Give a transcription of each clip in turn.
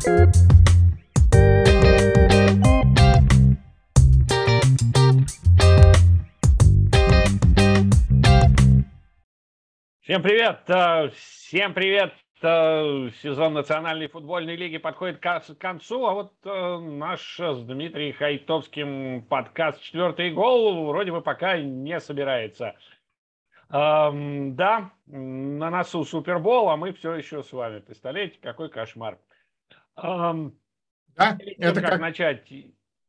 Всем привет! Э, всем привет! Э, сезон Национальной футбольной лиги подходит к концу, а вот э, наш с Дмитрием Хайтовским подкаст «Четвертый гол» вроде бы пока не собирается. Эм, да, на носу Супербол, а мы все еще с вами. Представляете, какой кошмар. Эм, да, это как, как начать.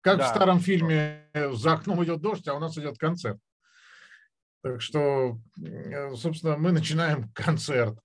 Как да. в старом фильме «За окном идет дождь, а у нас идет концерт». Так что, собственно, мы начинаем концерт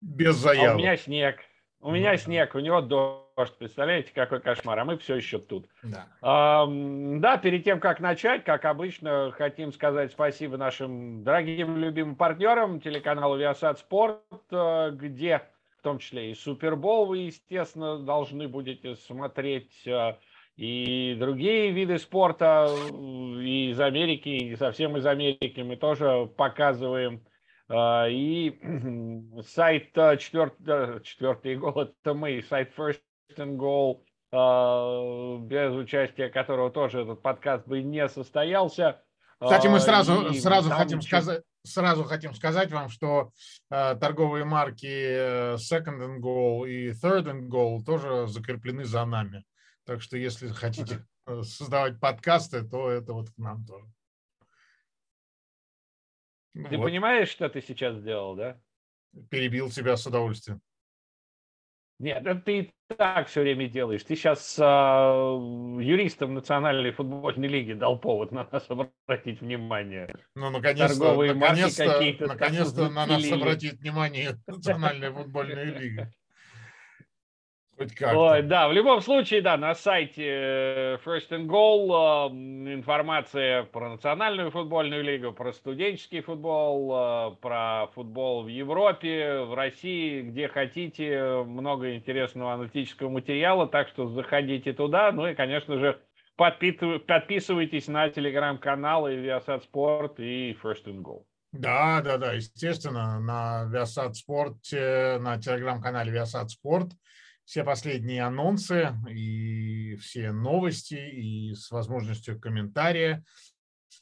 без заявок. А у меня снег. У меня да. снег, у него дождь. Представляете, какой кошмар. А мы все еще тут. Да. А, да, перед тем, как начать, как обычно, хотим сказать спасибо нашим дорогим любимым партнерам телеканалу Viasat Sport, э, где в том числе и Супербол вы, естественно, должны будете смотреть э, и другие виды спорта из Америки, и совсем из Америки мы тоже показываем. А, и сайт четвертый, четвертый гол это мы, сайт First and Goal, без участия которого тоже этот подкаст бы не состоялся. Кстати, мы сразу, и сразу хотим сказать, сразу хотим сказать вам, что э, торговые марки э, Second and Goal и Third and Goal тоже закреплены за нами. Так что если хотите э, создавать подкасты, то это вот к нам тоже. Ты вот. понимаешь, что ты сейчас сделал, да? Перебил тебя с удовольствием. Нет, это ты и так все время делаешь. Ты сейчас а, юристам Национальной футбольной лиги дал повод на нас обратить внимание. Ну, наконец-то, наконец-то, наконец-то на нас обратит внимание Национальная футбольная лига. Хоть как да, в любом случае, да, на сайте э, First and Goal э, информация про национальную футбольную лигу, про студенческий футбол, э, про футбол в Европе, в России, где хотите, много интересного аналитического материала, так что заходите туда, ну и, конечно же, подписывайтесь на телеграм-каналы Viasat Sport и First and Goal. Да, да, да, естественно, на Viasat Sport, на телеграм-канале Viasat Sport – все последние анонсы и все новости и с возможностью комментария.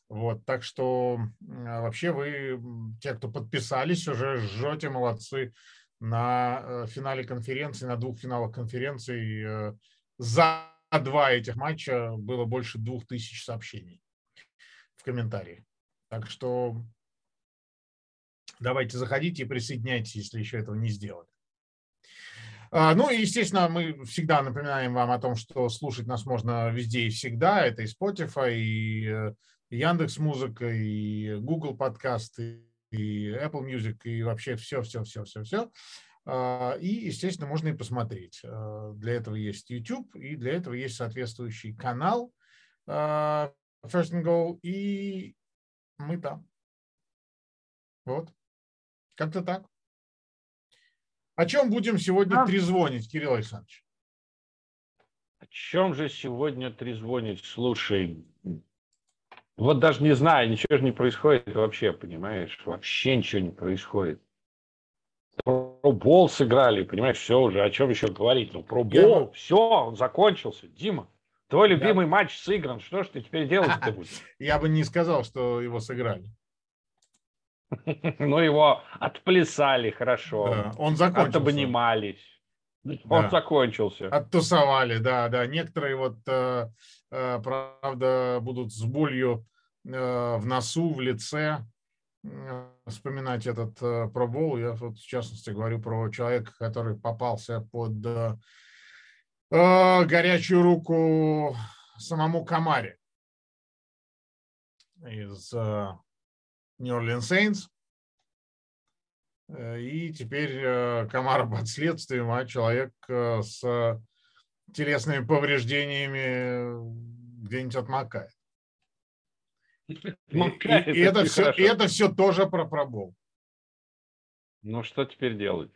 Вот, так что вообще вы, те, кто подписались, уже жжете, молодцы, на э, финале конференции, на двух финалах конференции. Э, за два этих матча было больше двух тысяч сообщений в комментарии. Так что давайте заходите и присоединяйтесь, если еще этого не сделали. А, ну и, естественно, мы всегда напоминаем вам о том, что слушать нас можно везде и всегда. Это и Spotify, и э, Яндекс Музыка, и Google подкасты, и Apple Music, и вообще все, все, все, все, все. А, и, естественно, можно и посмотреть. А, для этого есть YouTube, и для этого есть соответствующий канал First and Goal, и мы там. Вот. Как-то так. О чем будем сегодня а? трезвонить, Кирилл Александрович? О чем же сегодня трезвонить? Слушай, вот даже не знаю, ничего же не происходит вообще, понимаешь? Вообще ничего не происходит. Про бол сыграли, понимаешь, все уже, о чем еще говорить? Ну, про бол, все, он закончился. Дима, твой любимый Я... матч сыгран, что ж ты теперь делать-то будешь? Я бы не сказал, что его сыграли. Ну, его отплясали хорошо. Да, он закончился. Отобнимались. Он закончился. Оттусовали, да, да. Некоторые вот, э, э, правда, будут с болью э, в носу, в лице вспоминать этот пробол. Я вот, в частности, говорю про человека, который попался под горячую руку самому Камаре из Нью-Орлеан Сейнс. Э, и теперь э, Камара под следствием, а человек э, с телесными повреждениями где-нибудь отмокает. И, и, и, это все, и это все тоже про пробол. Ну, что теперь делать?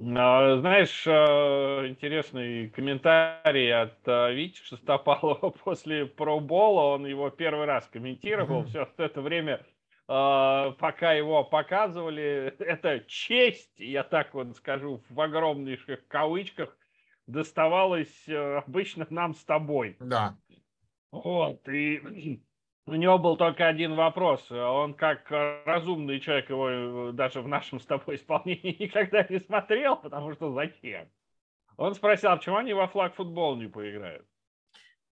Знаешь, э, интересный комментарий от э, Вити Шестопалова после пробола. Он его первый раз комментировал. Все это время пока его показывали. Это честь, я так вот скажу, в огромнейших кавычках, доставалось обычно нам с тобой. Да. Вот, и у него был только один вопрос. Он как разумный человек его даже в нашем с тобой исполнении никогда не смотрел, потому что зачем? Он спросил, а почему они во флаг футбол не поиграют?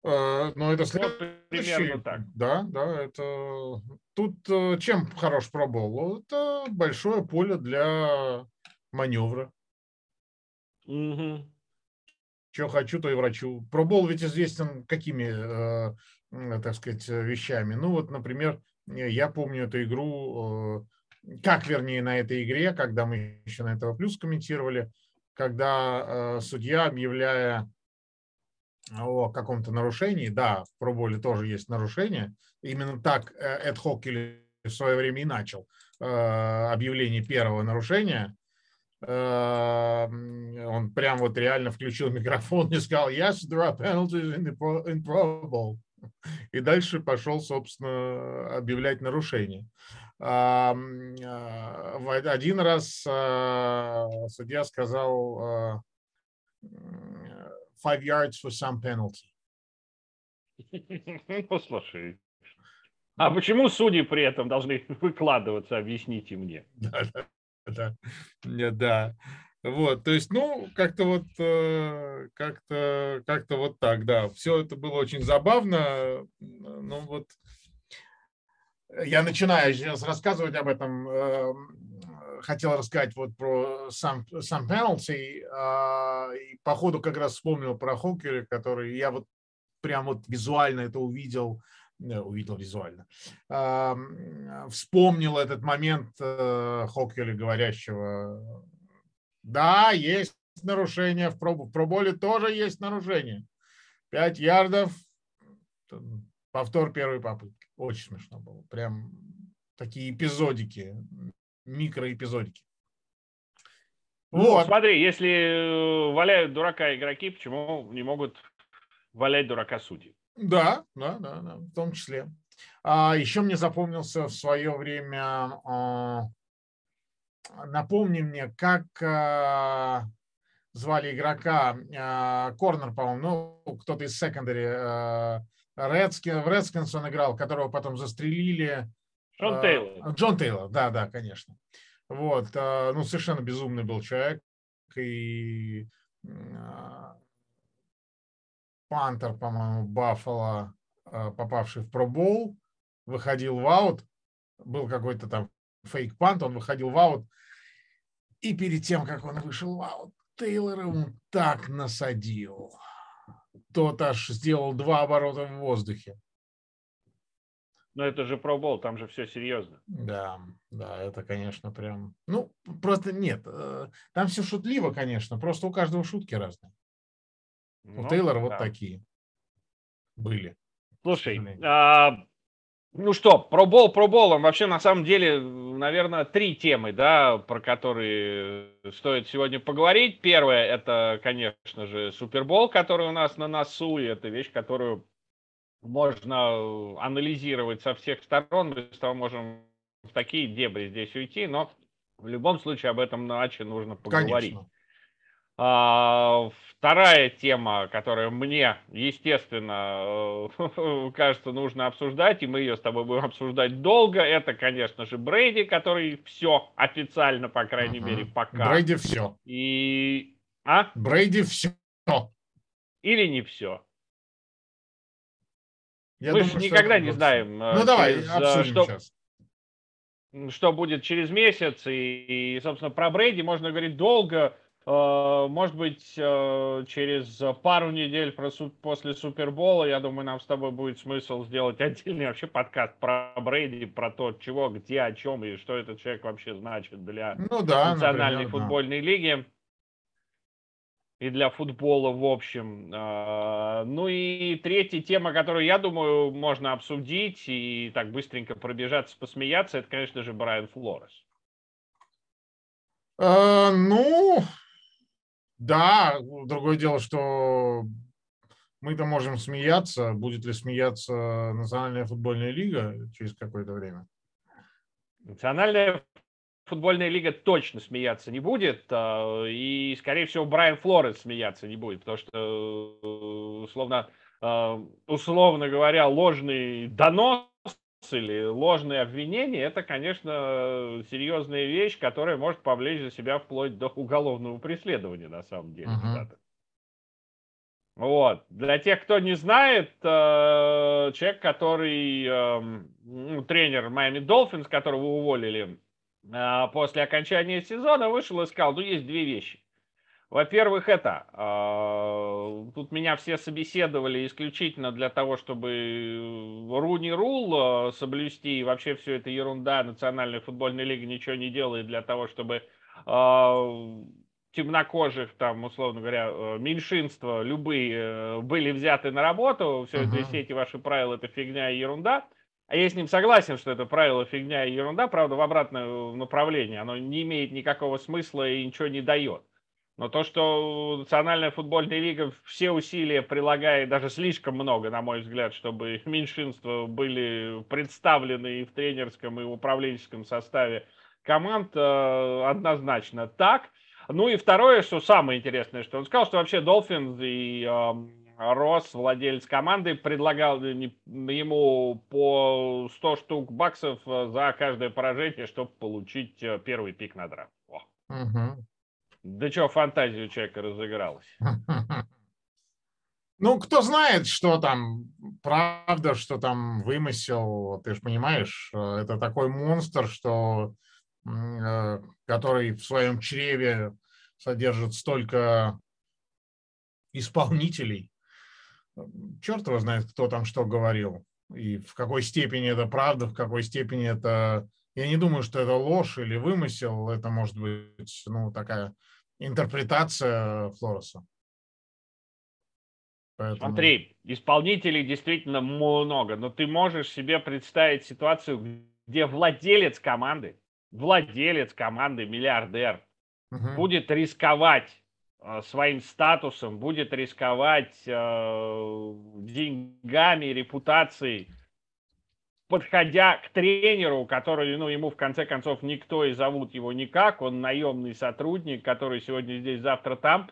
Э, ну, это следующий. Примерно так. Да, да, это... Тут э, чем хорош пробол? Это большое поле для маневра. Угу. Что хочу, то и врачу. Пробол ведь известен какими, э, так сказать, вещами. Ну, вот, например, я помню эту игру, как, вернее, на этой игре, когда мы еще на этого плюс комментировали, когда судья, объявляя о каком-то нарушении, да, в проболе тоже есть нарушение. Именно так Эд Хоккель в свое время и начал э, объявление первого нарушения. Э, он прям вот реально включил микрофон и сказал, yes, there are penalties in, the pro, in Pro Bowl. И дальше пошел, собственно, объявлять нарушение. Э, один раз судья сказал five yards for some penalty. Послушай. А почему судьи при этом должны выкладываться, объясните мне? Да, да, да. да. Вот, то есть, ну, как-то вот, э, как-то, как-то вот так, да. Все это было очень забавно. Ну, вот, я начинаю сейчас рассказывать об этом эм, хотел рассказать вот про сам, сам penalty, а, и по ходу как раз вспомнил про Хоккеля, который я вот прям вот визуально это увидел, э, увидел визуально, а, вспомнил этот момент э, Хоккеля, говорящего, да, есть нарушение, в, пробу, в проболе тоже есть нарушение. Пять ярдов, повтор первой попытки. Очень смешно было. Прям такие эпизодики микроэпизодики. Ну, вот. смотри, если э, валяют дурака игроки, почему не могут валять дурака судьи? Да, да, да, да, в том числе. А, еще мне запомнился в свое время, а, напомни мне, как а, звали игрока, а, Корнер, по-моему, ну, кто-то из секондари, а, Редскин, в Редскинс он играл, которого потом застрелили, Джон Тейлор. Джон Тейлор, да, да, конечно. Вот, ну, совершенно безумный был человек. И Пантер, по-моему, Баффало, попавший в пробол, выходил в аут. Был какой-то там фейк-пант, он выходил в аут. И перед тем, как он вышел в аут, Тейлор ему так насадил. Тот аж сделал два оборота в воздухе. Но это же пробол, там же все серьезно. Да, да, это, конечно, прям... Ну, просто нет. Э, там все шутливо, конечно. Просто у каждого шутки разные. Ну, у Тейлора да. вот такие были. Слушай, а, ну что, пробол проболом. Вообще, на самом деле, наверное, три темы, да, про которые стоит сегодня поговорить. Первое, это, конечно же, Супербол, который у нас на носу, и это вещь, которую можно э, анализировать со всех сторон, мы с тобой можем в такие дебри здесь уйти, но в любом случае об этом иначе нужно поговорить. А, вторая тема, которая мне, естественно, э, кажется, нужно обсуждать, и мы ее с тобой будем обсуждать долго, это, конечно же, Брейди, который все официально, по крайней uh-huh. мере, пока. Брейди все. И... А? Брейди все. Или не все. Я Мы думаю, же никогда не знаем, э, ну, давай, через, э, что, сейчас. что будет через месяц. И, и, собственно, про Брейди можно говорить долго. Э, может быть, через пару недель после Супербола, я думаю, нам с тобой будет смысл сделать отдельный вообще подкаст про Брейди, про то, чего, где, о чем и что этот человек вообще значит для ну, да, национальной например, футбольной да. лиги и для футбола в общем. А, ну и третья тема, которую, я думаю, можно обсудить и так быстренько пробежаться, посмеяться, это, конечно же, Брайан Флорес. А, ну, да, другое дело, что мы-то можем смеяться, будет ли смеяться Национальная футбольная лига через какое-то время. Национальная футбольная лига точно смеяться не будет, а, и, скорее всего, Брайан Флорес смеяться не будет, потому что, э, условно, а, условно говоря, ложный донос или ложные обвинения, это, конечно, серьезная вещь, которая может повлечь за себя вплоть до уголовного преследования, на самом деле. Uh-huh. Вот. Для тех, кто не знает, э, человек, который эм, ну, тренер Майами Долфинс, которого уволили э, после окончания сезона, вышел и сказал, ну, есть две вещи. Во-первых, это, э, тут меня все собеседовали исключительно для того, чтобы Руни Рул соблюсти, и вообще все это ерунда, Национальная футбольная лига ничего не делает для того, чтобы темнокожих, там, условно говоря, э, меньшинства любые э, были взяты на работу, все, uh-huh. все эти ваши правила это фигня и ерунда. А я с ним согласен, что это правило фигня и ерунда, правда, в обратное направление. Оно не имеет никакого смысла и ничего не дает. Но то, что Национальная футбольная лига все усилия прилагает, даже слишком много, на мой взгляд, чтобы меньшинства были представлены и в тренерском, и в управленческом составе команд, э, однозначно так. Ну и второе, что самое интересное, что он сказал, что вообще Долфинс и э, Росс, владелец команды, предлагал ему по 100 штук баксов э, за каждое поражение, чтобы получить э, первый пик на драфт. Угу. Да что, фантазия у человека разыгралась. Ну, кто знает, что там правда, что там вымысел, ты же понимаешь, э, это такой монстр, что Э, который в своем чреве содержит столько исполнителей. Черт его знает, кто там что говорил. И в какой степени это правда, в какой степени это... Я не думаю, что это ложь или вымысел. Это может быть ну, такая интерпретация Флореса. Поэтому... Смотри, исполнителей действительно много, но ты можешь себе представить ситуацию, где владелец команды владелец команды, миллиардер, угу. будет рисковать э, своим статусом, будет рисковать э, деньгами, репутацией, подходя к тренеру, который, ну, ему в конце концов никто и зовут его никак, он наемный сотрудник, который сегодня здесь, завтра там,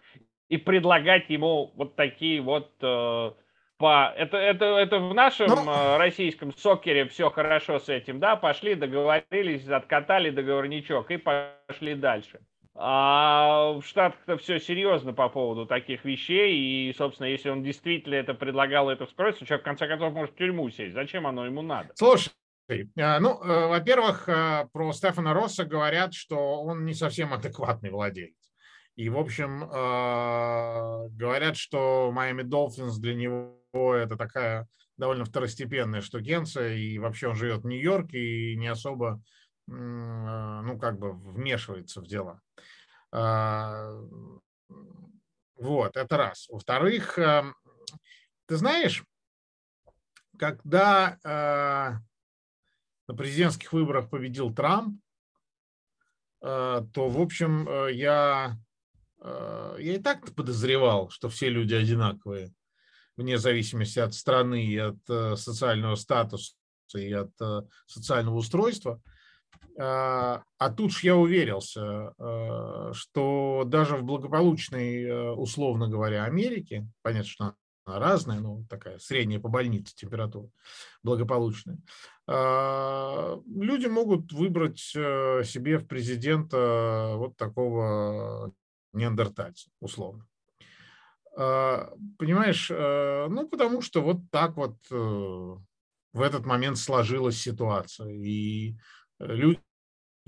и предлагать ему вот такие вот э, по... Это, это, это в нашем ну... Э, российском сокере все хорошо с этим, да, пошли, договорились, откатали договорничок и пошли дальше. А в Штатах-то все серьезно по поводу таких вещей, и, собственно, если он действительно это предлагал, это вскроется, человек в конце концов может в тюрьму сесть. Зачем оно ему надо? Слушай, э, ну, э, во-первых, про Стефана Росса говорят, что он не совсем адекватный владелец. И, в общем, говорят, что Майами Долфинс для него это такая довольно второстепенная штукенция, и вообще он живет в Нью-Йорке и не особо, ну, как бы вмешивается в дела. А, вот, это раз. Во-вторых, эм, ты знаешь, когда а, на президентских выборах победил Трамп, то, в общем, э, я, я и так подозревал, что все люди одинаковые вне зависимости от страны и от э, социального статуса и от э, социального устройства. А, а тут же я уверился, э, что даже в благополучной, условно говоря, Америке, понятно, что она разная, но такая средняя по больнице температура, благополучная, а, люди могут выбрать себе в президента вот такого неандертальца, условно. А, понимаешь, э, ну, потому что вот так вот э, в этот момент сложилась ситуация. И люди,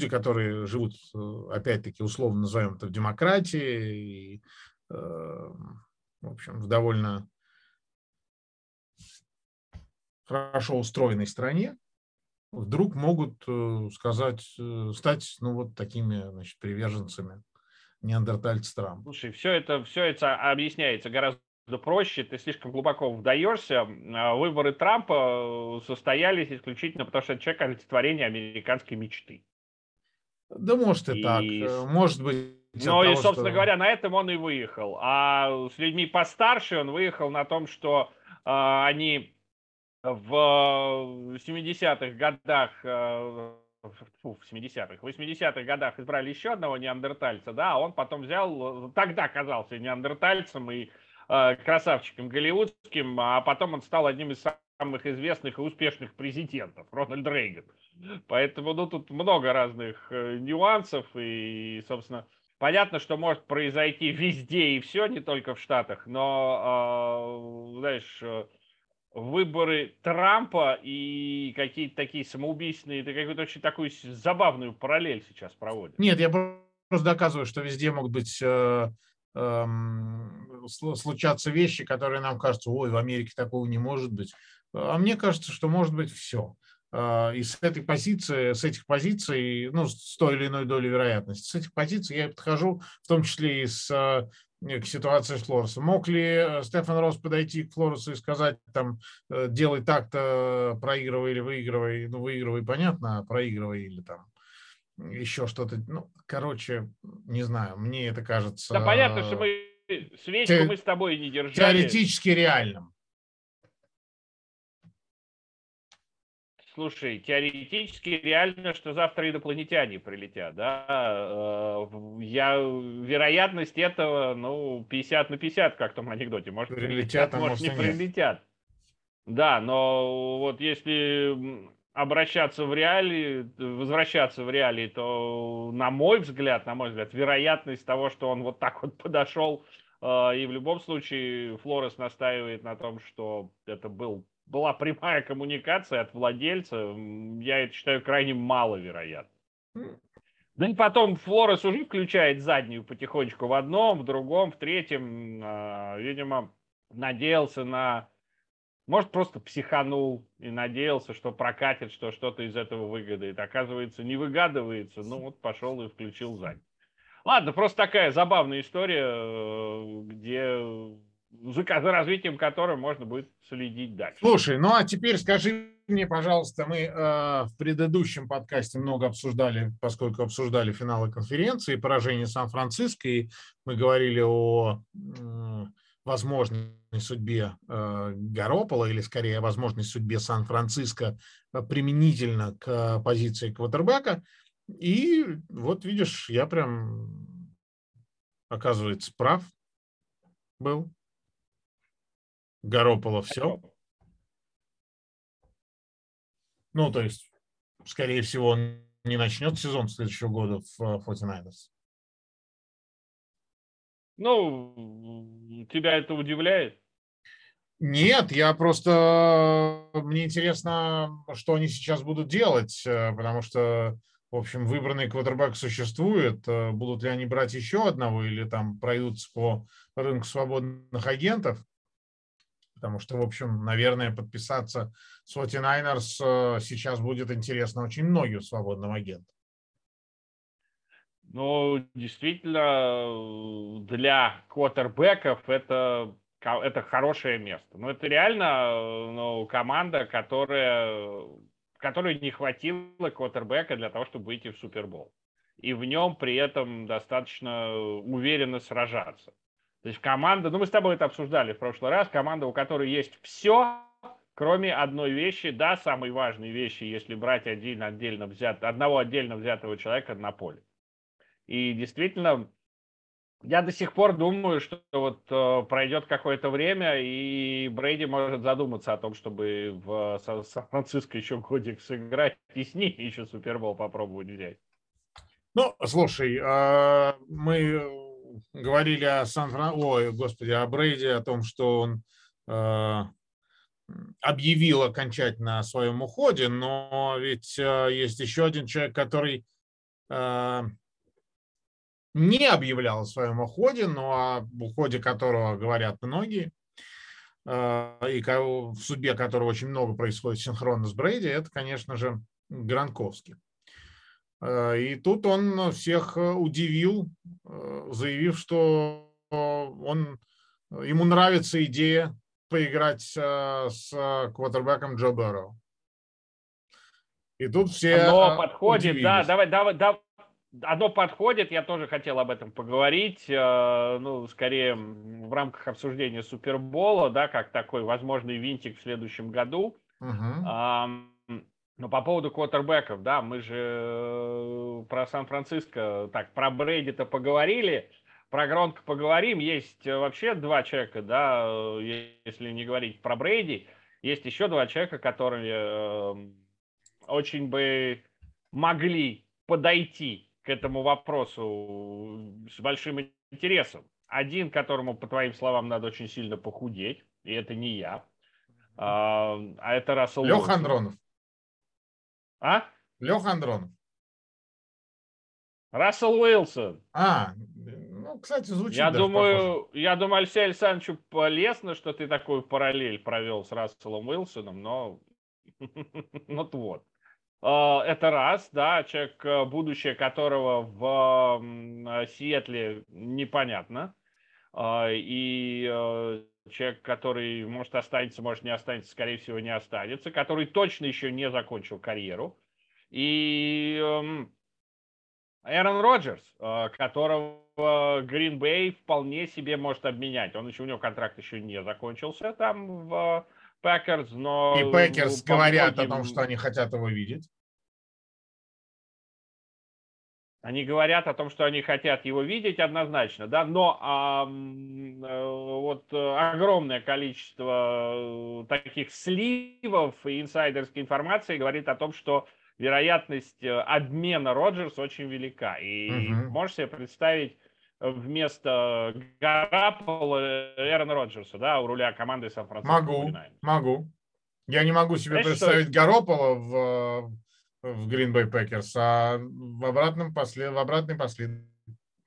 которые живут, э, опять-таки, условно назовем это в демократии, и, в общем, в довольно хорошо устроенной стране, вдруг могут сказать, стать, ну, вот такими, значит, приверженцами неандертальц Трамп. Слушай, все это, все это объясняется гораздо проще, ты слишком глубоко вдаешься. А, выборы Трампа э, состоялись исключительно потому, что это человек олицетворение американской мечты. Да может и, и так, э, может быть. Ну и, собственно что... говоря, на этом он и выехал. А с людьми постарше он выехал на том, что э, они в 70-х годах э, фу, в 70-х, в 80-х годах избрали еще одного неандертальца, да, а он потом взял, тогда казался неандертальцем и э, красавчиком голливудским, а потом он стал одним из самых известных и успешных президентов, Рональд Рейган. Поэтому ну, тут много разных э, нюансов, и, собственно, понятно, что может произойти везде и все, не только в Штатах, но, э, знаешь, э, выборы Трампа и какие-то такие самоубийственные, это какую-то очень такую забавную параллель сейчас проводят. Нет, я просто доказываю, что везде могут быть э, э, случаться вещи, которые нам кажутся, ой, в Америке такого не может быть. А мне кажется, что может быть все. А, и с этой позиции, с этих позиций, ну, с той или иной долей вероятности, с этих позиций я подхожу, в том числе и с э, к ситуации с Флоресом. Мог ли э, Стефан Росс подойти к Флоресу и сказать, там, э, делай так-то, проигрывай или выигрывай, ну, выигрывай, понятно, а проигрывай или там еще что-то. Ну, короче, не знаю, мне это кажется... Да понятно, что мы свечку те, мы с тобой не держали. Теоретически реальным. Слушай, теоретически реально, что завтра инопланетяне прилетят, да? Э, я, вероятность этого, ну, 50 на 50, как в том анекдоте. Может, прилетят, а может, не прилетят. Да, но вот если обращаться в реалии, возвращаться в реалии, то, на мой взгляд, на мой взгляд, вероятность того, что он вот так вот подошел, э, и в любом случае Флорес настаивает на том, что это был была прямая коммуникация от владельца, я это считаю крайне маловероятно. Да и потом Флорес уже включает заднюю потихонечку в одном, в другом, в третьем. А, видимо, надеялся на... Может, просто психанул и надеялся, что прокатит, что что-то из этого выгадает. Оказывается, не выгадывается. Ну вот пошел и включил заднюю. Ладно, просто такая забавная история, э, где за развитием которой можно будет следить дальше. Слушай, ну а теперь скажи мне, пожалуйста, мы э, в предыдущем подкасте много обсуждали, поскольку обсуждали финалы конференции, поражение Сан-Франциско, и мы говорили о э, возможной судьбе э, Гаропола, или скорее возможной судьбе Сан-Франциско э, применительно к позиции квотербека. И вот видишь, я прям, оказывается, прав был. Garoppolo все. Ну, то есть, скорее всего, он не начнет сезон следующего года в 49ers. Э, ну, тебя это удивляет? Нет, я просто... Мне интересно, что они сейчас будут делать, э, потому что, в общем, выбранный квотербек существует. Э, будут ли они брать еще одного или там пройдутся по рынку свободных агентов? потому что, в общем, наверное, подписаться с 49ers э, сейчас будет интересно очень многим свободным агентам. Ну, действительно, для квотербеков это, это хорошее место. Но это реально ну, команда, которая, которой не хватило квотербека для того, чтобы выйти в Супербол. И в нем при этом достаточно уверенно сражаться. То есть команда, ну мы с тобой это обсуждали в прошлый раз, команда, у которой есть все, кроме одной вещи, да, самой важной вещи, если брать один отдельно взят, одного отдельно взятого человека на поле. И действительно, я до сих пор думаю, что вот э, пройдет какое-то время, и Брейди может задуматься о том, чтобы в Сан-Франциско еще годик сыграть и с ней еще Супербол попробовать взять. Ну, слушай, а, мы говорили о сан ой, господи, о Брейде, о том, что он э, объявил окончательно о своем уходе, но ведь э, есть еще один человек, который э, не объявлял о своем уходе, но о уходе которого говорят многие, э, и в судьбе которого очень много происходит синхронно с Брейди, это, конечно же, Гранковский. Э, и тут он всех э, удивил, заявив, что он, ему нравится идея поиграть с квотербеком Джо Берроу. И тут все Оно подходит, удивились. да, давай, давай, давай. Оно подходит, я тоже хотел об этом поговорить, ну, скорее в рамках обсуждения Супербола, да, как такой возможный винтик в следующем году. Угу. Но по поводу квотербеков, да, мы же э, про Сан-Франциско, так, про Брейди-то поговорили, про Гронка поговорим. Есть э, вообще два человека, да, э, если не говорить про Брейди, есть еще два человека, которые очень бы могли подойти к этому вопросу с большим интересом. Один, которому, по твоим словам, надо очень сильно похудеть, и это не я, а, а это Рассел Леха Андронов. А? Леха Андронов. Рассел Уилсон. А, ну, кстати, звучит Я думаю, похоже. я думаю, Алексею Александровичу полезно, что ты такую параллель провел с Расселом Уилсоном, но ну вот. А, это раз, да, человек, э, будущее которого в Сиэтле непонятно. А, и э, человек, который может останется, может не останется, скорее всего, не останется, который точно еще не закончил карьеру. И эм, Эрон Роджерс, э, которого Грин Бей вполне себе может обменять. Он еще, у него контракт еще не закончился там в Пекерс, но... И Пекерс говорят о том, что они хотят его видеть. Они говорят о том, что они хотят его видеть однозначно, да, но а, вот огромное количество э, таких сливов и инсайдерской информации говорит о том, что вероятность э, обмена Роджерса очень велика. И угу. можешь себе представить вместо Гаропола Эрона Роджерса, да, у руля команды Сан-Франциско. Могу, могу. Я не могу себе Знаешь, представить что... Гаропола в в Green Bay Packers, а в, обратном послед... в обратной послед...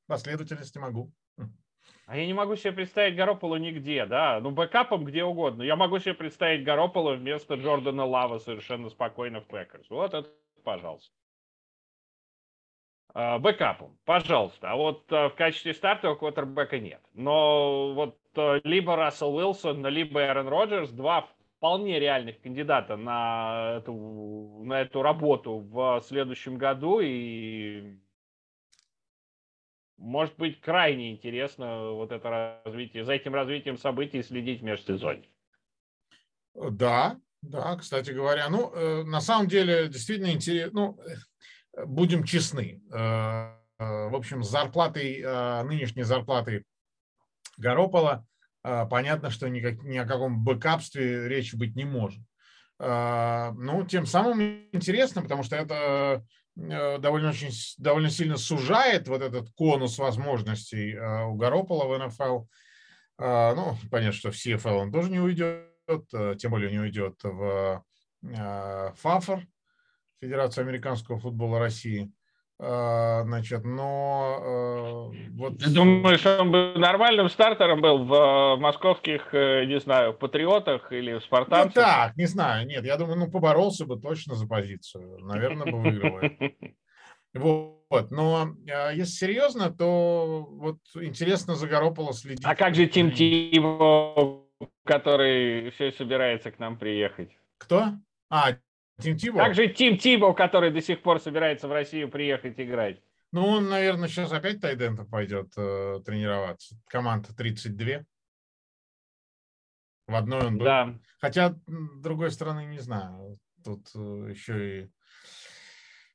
последовательности могу. А я не могу себе представить Гаропола нигде, да. Ну, бэкапом где угодно. Я могу себе представить Гаропола вместо Джордана Лава совершенно спокойно в Пекерс. Вот это, пожалуйста. А, бэкапом, пожалуйста. А вот а, в качестве стартового квотербека нет. Но вот а, либо Рассел Уилсон, либо Эрон Роджерс, два вполне реальных кандидата на эту, на эту работу в следующем году. И может быть крайне интересно вот это развитие, за этим развитием событий следить в межсезонье. Да, да, кстати говоря. Ну, э, на самом деле, действительно интересно. Ну, э, будем честны. Э, в общем, с зарплатой, нынешней зарплатой Горопола понятно, что никак, ни о каком бэкапстве речи быть не может. А, ну, тем самым интересно, потому что это э, довольно, очень, довольно сильно сужает вот этот конус возможностей а, у Гаропола в НФЛ. Ну, понятно, что в CFL он тоже не уйдет, тем более не уйдет в ФАФОР, Федерацию американского футбола России. А, значит, но э, вот... Ты думаешь, он бы нормальным стартером был в э, московских, э, не знаю, патриотах или в спартанцах? Ну так, не знаю, нет, я думаю, ну поборолся бы точно за позицию, наверное, бы выиграл. Вот, но если серьезно, то вот интересно за Garoppolo следить. А как же Тим Тиво, который все собирается к нам приехать? Кто? А, Тим Тибо? Также Тим Тибо, который до сих пор собирается в Россию приехать играть. Ну, он, наверное, сейчас опять Тайдентов пойдет э, тренироваться. Команда 32. В одной он был. Да. Хотя, с другой стороны, не знаю. Тут э, еще и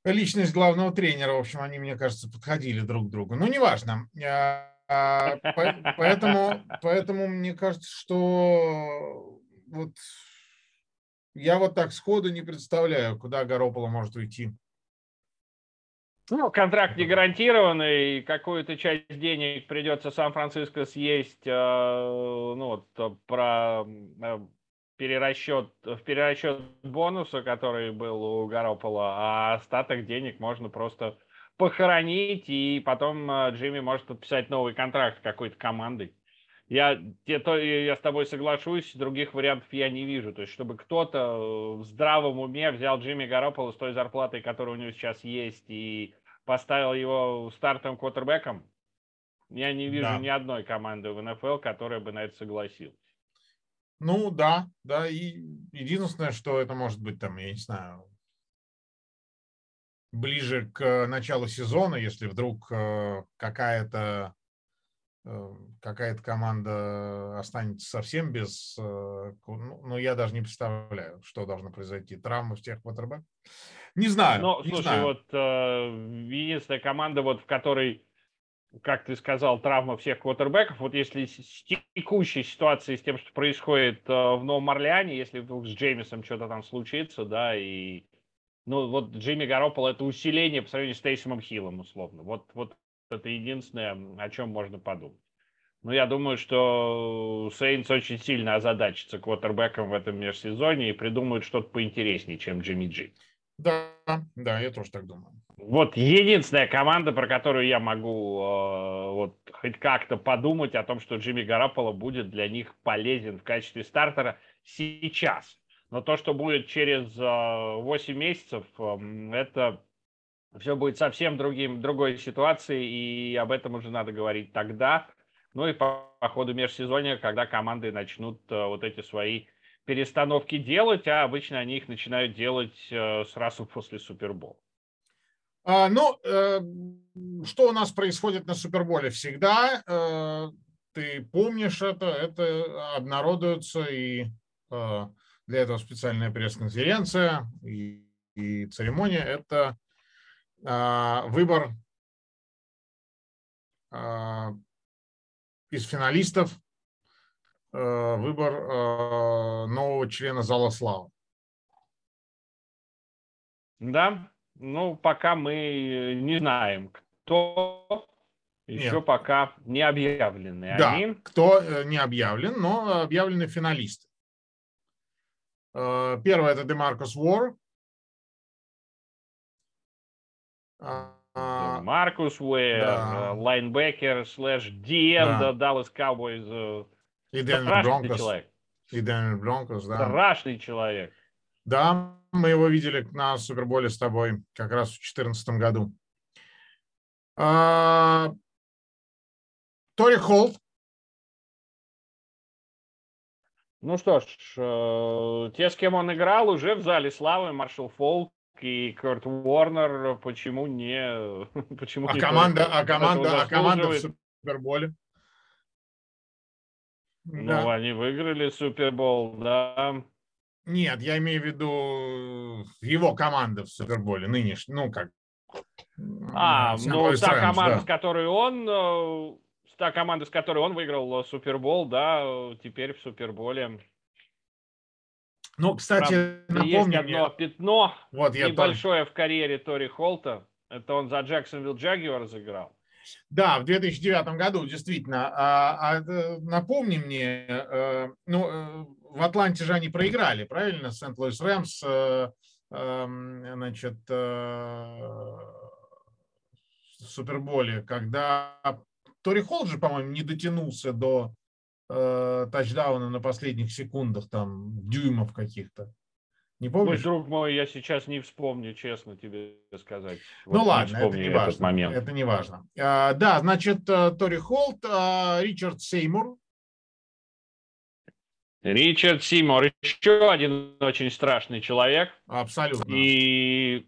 личность главного тренера. В общем, они, мне кажется, подходили друг к другу. Ну, неважно. А, поэтому, поэтому мне кажется, что вот я вот так сходу не представляю, куда Горополо может уйти. Ну, контракт не гарантированный, какую-то часть денег придется Сан-Франциско съесть, э, ну, вот, про э, перерасчет, в перерасчет бонуса, который был у Гаропола, а остаток денег можно просто похоронить, и потом Джимми может подписать новый контракт с какой-то командой. Я, те, то, я с тобой соглашусь, других вариантов я не вижу. То есть, чтобы кто-то в здравом уме взял Джимми Гаропола с той зарплатой, которая у него сейчас есть, и поставил его стартовым квотербеком, я не вижу да. ни одной команды в НФЛ, которая бы на это согласилась. Ну да, да. И единственное, что это может быть там, я не знаю, ближе к началу сезона, если вдруг э, какая-то какая-то команда останется совсем без... Ну, ну, я даже не представляю, что должно произойти. Травма всех квотербеков. Не знаю. Ну, не слушай, знаю. вот э, единственная команда, вот в которой, как ты сказал, травма всех квотербеков, вот если с текущей ситуацией, с тем, что происходит э, в Новом Орлеане, если вдруг с Джеймисом что-то там случится, да, и ну, вот Джимми Гарополо это усиление по сравнению с Тейсимом Хиллом, условно. Вот, вот это единственное, о чем можно подумать. Но я думаю, что Сейнс очень сильно озадачится квотербеком в этом межсезонье и придумают что-то поинтереснее, чем Джимми Джи. Да, да, я тоже так думаю. Вот единственная команда, про которую я могу э, вот хоть как-то подумать о том, что Джимми Гараполо будет для них полезен в качестве стартера сейчас. Но то, что будет через э, 8 месяцев, э, это все будет совсем другим, другой ситуацией, и об этом уже надо говорить тогда. Ну и по, по ходу межсезонья, когда команды начнут э, вот эти свои перестановки делать, а обычно они их начинают делать э, сразу после Супербола. А, ну, э, что у нас происходит на Суперболе? Всегда, э, ты помнишь это, это обнародуется, и э, для этого специальная пресс-конференция и, и церемония. Это выбор э, из финалистов Э, выбор э, нового члена Зала Славы. Да, ну пока мы не знаем, кто еще Нет. пока не объявлены. Да, они. кто э, не объявлен, но объявлены финалисты. Первый это Демаркус Уэр. Маркус Уэр, лайнбекер slash D-end, Даллас Ковбойс и Денвер Бронкос. Человек. И Денвер Бронкос, да. Страшный человек. Да, мы его видели на Суперболе с тобой как раз в 2014 году. А, Тори Холт. Ну что ж, э, те, с кем он играл, уже в зале славы, Маршал Фолк и Курт Уорнер, почему не... Почему а, не команда, а, команда, а команда в Суперболе? Ну, да. они выиграли Супербол, да. Нет, я имею в виду его команда в Суперболе нынешний, ну как. А, ну та команда, да. с которой он, э, та команда, с которой он выиграл Супербол, да, теперь в Суперболе. Ну, кстати, Правда, есть одно пятно вот небольшое тоже... в карьере Тори Холта. Это он за Джексонвилл Джагуарс играл. Да, в 2009 году, действительно. А, а напомни мне, э, ну, э, в Атланте же они проиграли, правильно? Сент-Луис Рэмс, э, эм, значит, в Суперболе, когда Тори Холл же, по-моему, не дотянулся до тачдауна на последних секундах, там, дюймов каких-то. Не помнишь? Ой, друг мой, я сейчас не вспомню, честно тебе сказать. Ну вот ладно, это не важно. Момент. Это не важно. А, да, значит, э, Тори Холт, а, Ричард Сеймур. Ричард Сеймур, еще один очень страшный человек. Абсолютно. И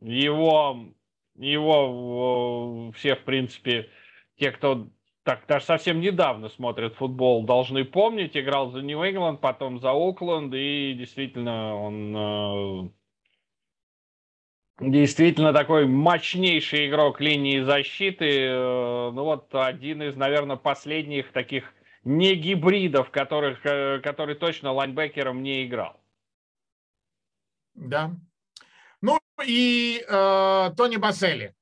его, его все, в принципе, те, кто так даже совсем недавно смотрят футбол, должны помнить, играл за Нью-Ингланд, потом за Окленд, и действительно он э, действительно такой мощнейший игрок линии защиты. Э, ну вот один из, наверное, последних таких не гибридов, которых, э, который точно лайнбекером не играл. Да. Ну и э, Тони Бассели.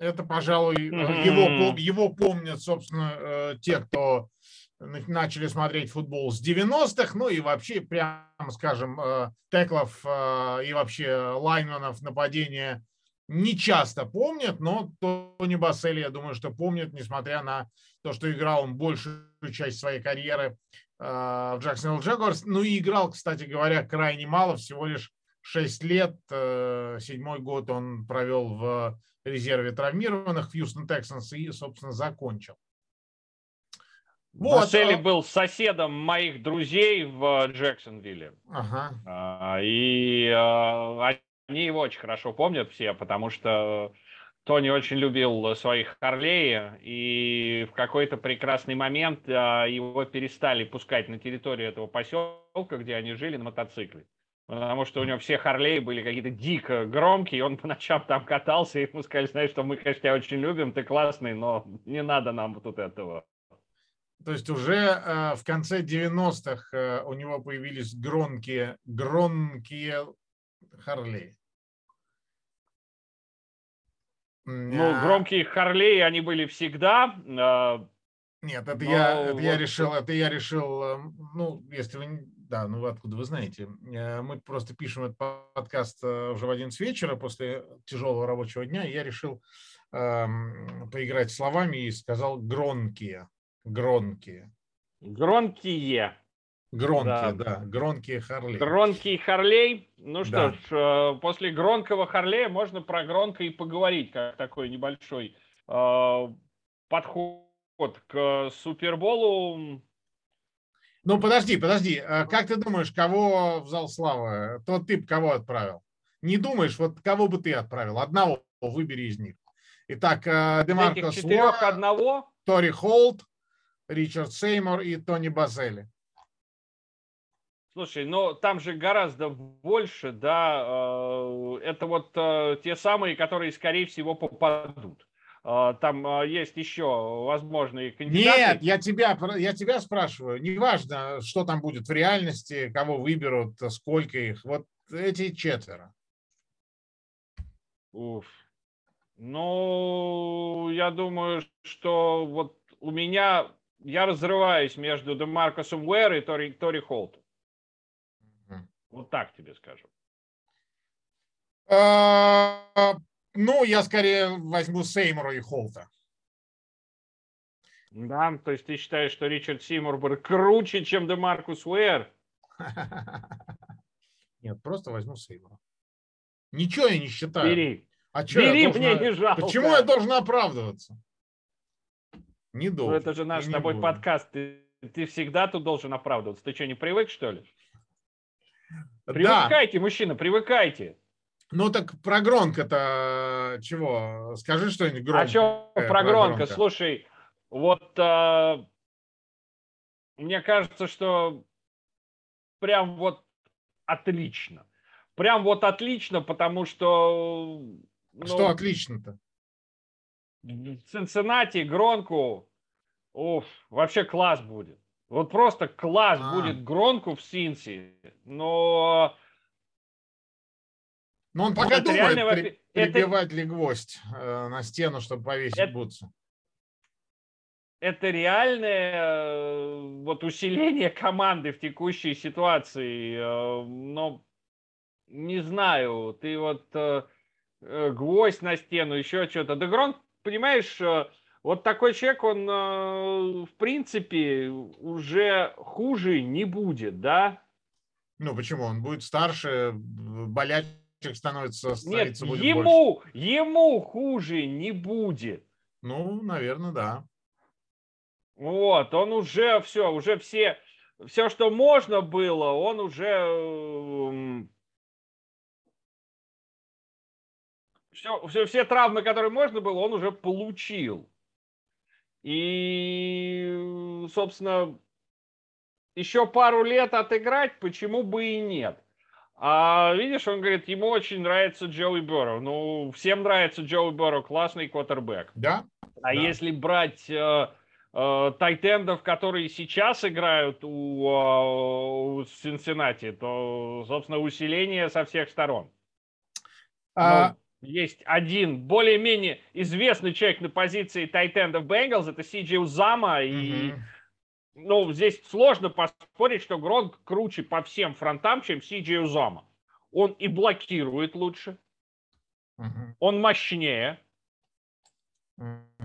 Это, пожалуй, mm-hmm. его, его помнят, собственно, э, те, кто начали смотреть футбол с 90-х, ну и вообще, прямо скажем, э, теклов и вообще лайнманов нападения не часто помнят, но Тони Бассели, я думаю, что помнят, несмотря на то, что играл он большую часть своей карьеры в Джексонвилл Джагуарс. Ну и играл, кстати говоря, крайне мало, всего лишь 6 лет. Седьмой год он провел в резерве травмированных в Хьюстон Тексанс и, собственно, закончил. Вот. Бассели а был соседом моих друзей в Джексонвилле. Ага. А, и а, они его очень хорошо помнят все, потому что Тони очень любил своих Харлей, и в какой-то прекрасный момент а, его перестали пускать на территорию этого поселка, где они жили, на мотоцикле. Потому что у него все Харлеи были какие-то дико громкие, он по ночам там катался, и ему сказали, знаешь, что мы, конечно, тебя очень любим, ты классный, но не надо нам тут этого. То есть уже э, в конце 90-х э, у него появились громкие, громкие Харлеи. Ну, а. громкие Харлеи, они были всегда. А, Нет, это, Но я, это вот... я решил, это я решил, э, ну, если вы, да, ну откуда вы знаете, э, мы просто пишем этот подкаст э, уже в 11 вечера после тяжелого рабочего дня, и я решил эм, поиграть словами и сказал громкие, громкие. Громкие. Громкие, да. да, громкие Харлей. Громкий Харлей. Ну что да. ж, э, после громкого Харлея можно про громко и поговорить, как такой небольшой э, подход к Суперболу. Ну подожди, подожди, э, как ты думаешь, кого в зал славы? Тот тип кого отправил? Не думаешь, вот кого бы ты отправил? Одного выбери из них. Итак, э, Демарко четырех одного? Тори Холт, Ричард Сеймор и Тони Базели. Слушай, ну там же гораздо больше, да, э, это вот те самые, которые, скорее всего, попадут. Э, там есть еще возможные кандидаты. Нет, я тебя, я тебя спрашиваю. Неважно, что там будет в реальности, кого выберут, сколько их. Вот эти четверо. Уф. Ну, я думаю, что вот у меня, я разрываюсь между Демаркосом Уэр и Тори, Тори Холтом. Вот так тебе скажу. Ну, я скорее возьму Сеймура и Холта. Да, то есть ты считаешь, что Ричард Сеймур был круче, чем Демаркус Уэр? Нет, просто возьму Сеймура. Ничего я не считаю. Бери. А что Бери, должна... мне не жалко. Почему я должен оправдываться? Не должен. Ну, это же наш с тобой буду. подкаст. Ты, ты всегда тут должен оправдываться. Ты что, не привык, что ли? Привыкайте, да. мужчина, привыкайте. Ну так про Гронка-то чего? Скажи что-нибудь громко. А что про Гронка? Слушай, вот а, мне кажется, что прям вот отлично. Прям вот отлично, потому что... Ну, что отлично-то? В Цинциннати Гронку, уф, вообще класс будет. Вот просто класс а. будет Гронку в Синси, но... Но он пока думает, реально... при, прибивать это... ли гвоздь э, на стену, чтобы повесить это... бутсы. Это реальное э, вот усиление команды в текущей ситуации. Э, но не знаю, ты вот э, гвоздь на стену, еще что-то. Да Гронк, понимаешь, вот такой человек, он, в принципе, уже хуже не будет, да? Ну, почему? Он будет старше, болячек становится, Нет, будет ему, больше. ему хуже не будет. Ну, наверное, да. Вот, он уже все, уже все, все, что можно было, он уже все, все, все травмы, которые можно было, он уже получил. И, собственно, еще пару лет отыграть, почему бы и нет. А видишь, он говорит, ему очень нравится Джоуи Берро. Ну, всем нравится Джоуи Берро, классный квотербек. Да. А да. если брать э, э, тайтендов, которые сейчас играют у, э, у Цинциннати, то, собственно, усиление со всех сторон. А... Ну, есть один более-менее известный человек на позиции тайтендов Бенгалс, это Сиджи Узама, и ну, здесь сложно поспорить, что Гронк круче по всем фронтам, чем Сиджи Узама. Он и блокирует лучше, он мощнее,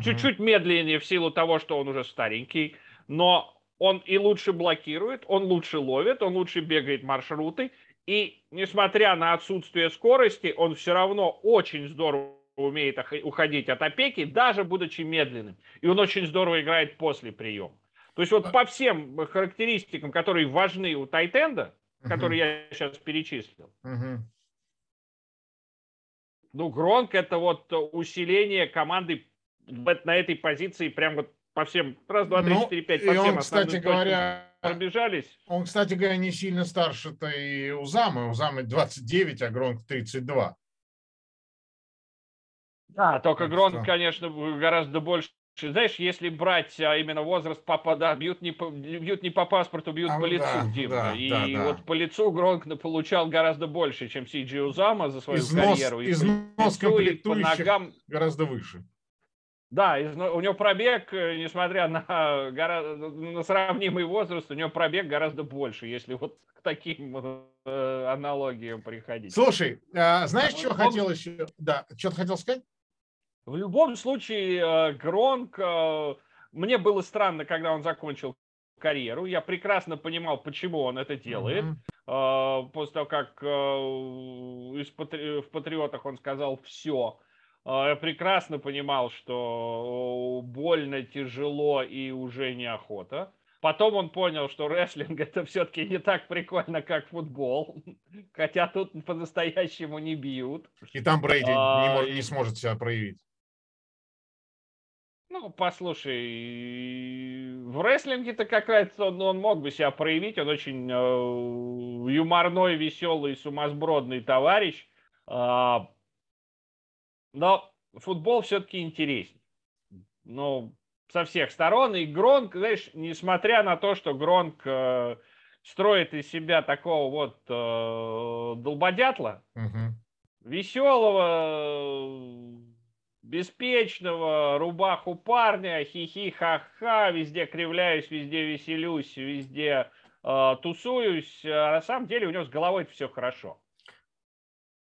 чуть-чуть медленнее в силу того, что он уже старенький, но он и лучше блокирует, он лучше ловит, он лучше бегает маршруты, и несмотря на отсутствие скорости, он все равно очень здорово умеет уходить от опеки, даже будучи медленным. И он очень здорово играет после приема. То есть вот по всем характеристикам, которые важны у Тайтенда, которые я сейчас перечислил, Ну, Гронк это вот усиление команды на этой позиции прям вот по всем, раз, два, три, ну, четыре, пять, по всем он, кстати говоря, пробежались. Он, кстати говоря, не сильно старше-то и Узамы. Узамы 29, а Гронк 32. Да, только Гронк, конечно, гораздо больше знаешь, если брать а, именно возраст папа, да, бьют не по, бьют не по паспорту, бьют а, по лицу, да, Дима. Да, и да, да. вот по лицу Гронк получал гораздо больше, чем Сиджи Узама за свою износ, карьеру. И износ по лицу, и по ногам гораздо выше. Да, у него пробег, э, несмотря на, на сравнимый возраст, у него пробег гораздо больше, если вот к таким э, аналогиям приходить. Слушай, а, знаешь, что хотел еще? Да, что-то хотел сказать? В любом случае, э, Гронк, мне было странно, когда он закончил карьеру. Я прекрасно понимал, почему он это делает. Mm-hmm. После того, как в Патриотах он сказал все, я прекрасно понимал, что больно, тяжело и уже неохота. Потом он понял, что рестлинг это все-таки не так прикольно, как футбол. Хотя тут по-настоящему не бьют. И там Брейди а, не, может, не сможет себя проявить. Ну, послушай, в рестлинге-то как раз он, он мог бы себя проявить. Он очень э, юморной, веселый, сумасбродный товарищ. Э, но футбол все-таки интереснее. Ну, со всех сторон. И Гронк, знаешь, несмотря на то, что Гронк э, строит из себя такого вот э, долбодятла, угу. веселого, беспечного, рубаху парня, хихи-ха-ха, везде кривляюсь, везде веселюсь, везде э, тусуюсь. А на самом деле у него с головой все хорошо.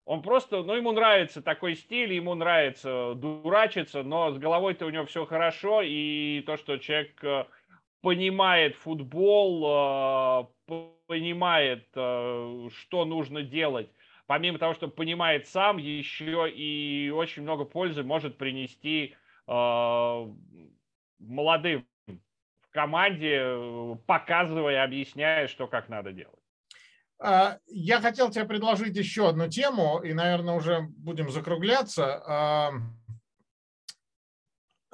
Он просто, ну, ему нравится такой стиль, ему нравится дурачиться, но с головой-то у него все хорошо, и то, что человек э, понимает футбол, э, понимает, э, что нужно делать, помимо того, что понимает сам, еще и очень много пользы может принести молодым в команде, показывая, объясняя, что как надо делать. А, я хотел тебе предложить еще одну тему, и, наверное, уже будем закругляться. А,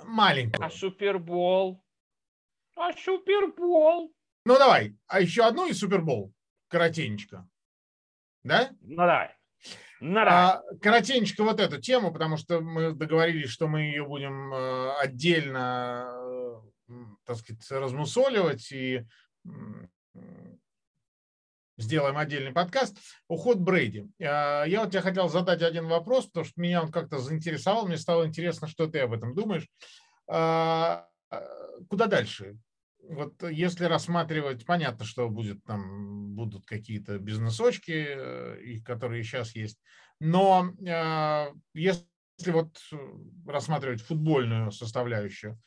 маленькую. А Супербол? А Супербол? Ну, давай. А еще одну и Супербол. Коротенечко. Да? Ну, давай. Ну, а, коротенечко вот эту тему, потому что мы договорились, что мы ее будем э, отдельно, э, так сказать, размусоливать и сделаем отдельный подкаст. Уход Брейди. А, я вот тебе хотел задать один вопрос, потому что меня он как-то заинтересовал. Мне стало интересно, что ты об этом думаешь. А, куда дальше? Вот если рассматривать, понятно, что будет там будут какие-то бизнесочки, которые сейчас есть, но а, если вот рассматривать футбольную составляющую,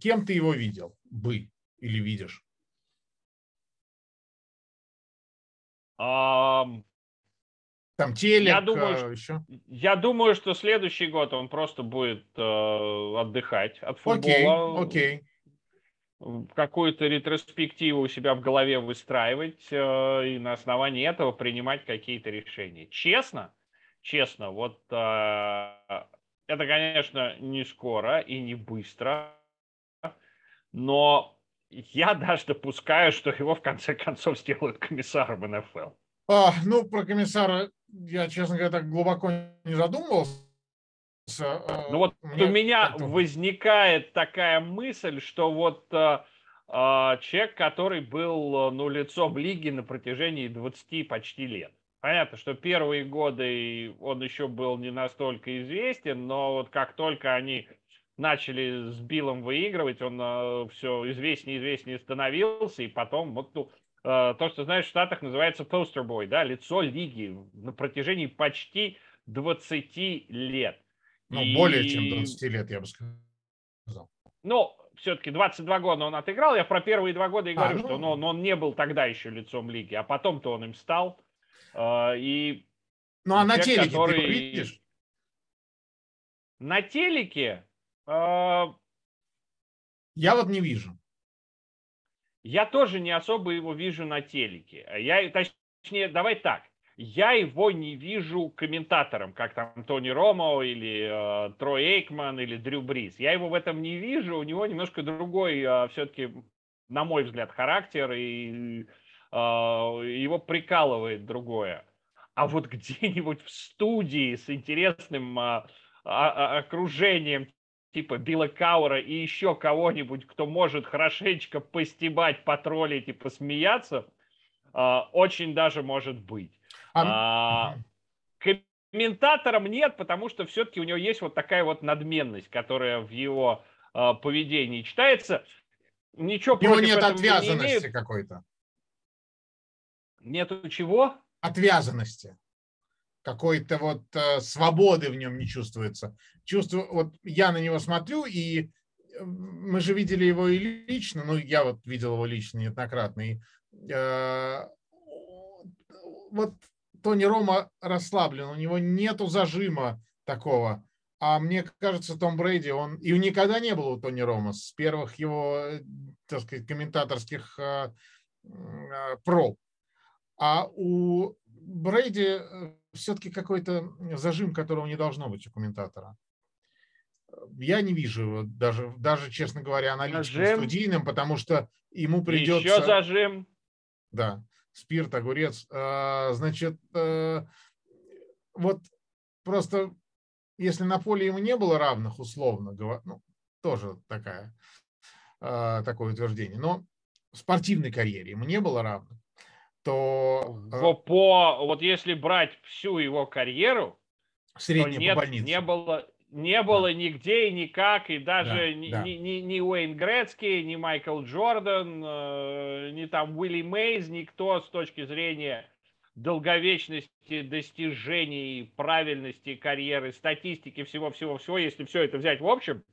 кем ты его видел бы или видишь? Um, Там телек я думаю, еще? Я думаю, что следующий год он просто будет э, отдыхать от футбола. Окей, окей. Какую-то ретроспективу у себя в голове выстраивать э, и на основании этого принимать какие-то решения. Честно, честно, вот э, это, конечно, не скоро и не быстро, но я даже допускаю, что его в конце концов сделают комиссаром НФЛ. А, ну, про комиссара я, честно говоря, так глубоко не задумывался. А, ну вот у меня возникает такая мысль, что вот э, э, человек, который был ну, лицом лиги на протяжении 20 почти лет. Понятно, что первые годы он еще был не настолько известен, но вот как только они начали с Биллом выигрывать, он э, все известнее и известнее становился, и потом вот ну, э, то, что знаешь, в Штатах называется постербой, да, лицо лиги на протяжении почти 20 лет. Ну, и... более чем 20 лет, я бы сказал. Ну, все-таки 22 года он отыграл. Я про первые два года и а, говорю, ну... что он, он, он не был тогда еще лицом лиги, а потом-то он им стал. Э, и ну, а на телеке который... ты видишь? На телеке а, я вот не вижу. Я тоже не особо его вижу на телеке. Я, точнее, давай так. Я его не вижу комментатором, как там Тони Ромо или э, Трой Эйкман или Дрю Брис. Я его в этом не вижу, у него немножко другой э, все-таки, на мой взгляд, характер, и э, его прикалывает другое. А вот где-нибудь в студии с интересным э, окружением типа Билла Каура и еще кого-нибудь, кто может хорошенечко постебать, потроллить и посмеяться, э, очень даже может быть. А, комментатором нет, потому что все-таки у него есть вот такая вот надменность, которая в его а, поведении читается. Ничего у него нет отвязанности не какой-то. Нету чего? Отвязанности. Какой-то вот э, свободы в нем не чувствуется. Чувствую, вот я на него смотрю, и э, мы же видели его и лично, ну, я вот видел его лично неоднократно, и э, вот Тони Рома расслаблен, у него нету зажима такого. А мне кажется, Том Брейди, он и никогда не был у Тони Рома с первых его, так сказать, комментаторских э, э, проб. А у Брейди э, все-таки какой-то зажим, которого не должно быть у комментатора. Я не вижу его даже, даже честно говоря, аналитиком студийным, потому что ему придется... Еще зажим. Да спирт, огурец. А, значит, э, вот просто если на поле ему не было равных, условно говоря, ну, тоже такая, а, такое утверждение, но в спортивной карьере ему не было равных, то... По, по, вот если брать всю его карьеру, Средняя то нет, по не было, не было да. нигде и никак, и даже да, ни, да. Ни, ни, ни Уэйн Грецкий, ни Майкл Джордан, э, ни там Уилли Мейз, никто с точки зрения долговечности достижений, правильности карьеры, статистики, всего-всего-всего, если все это взять в общем,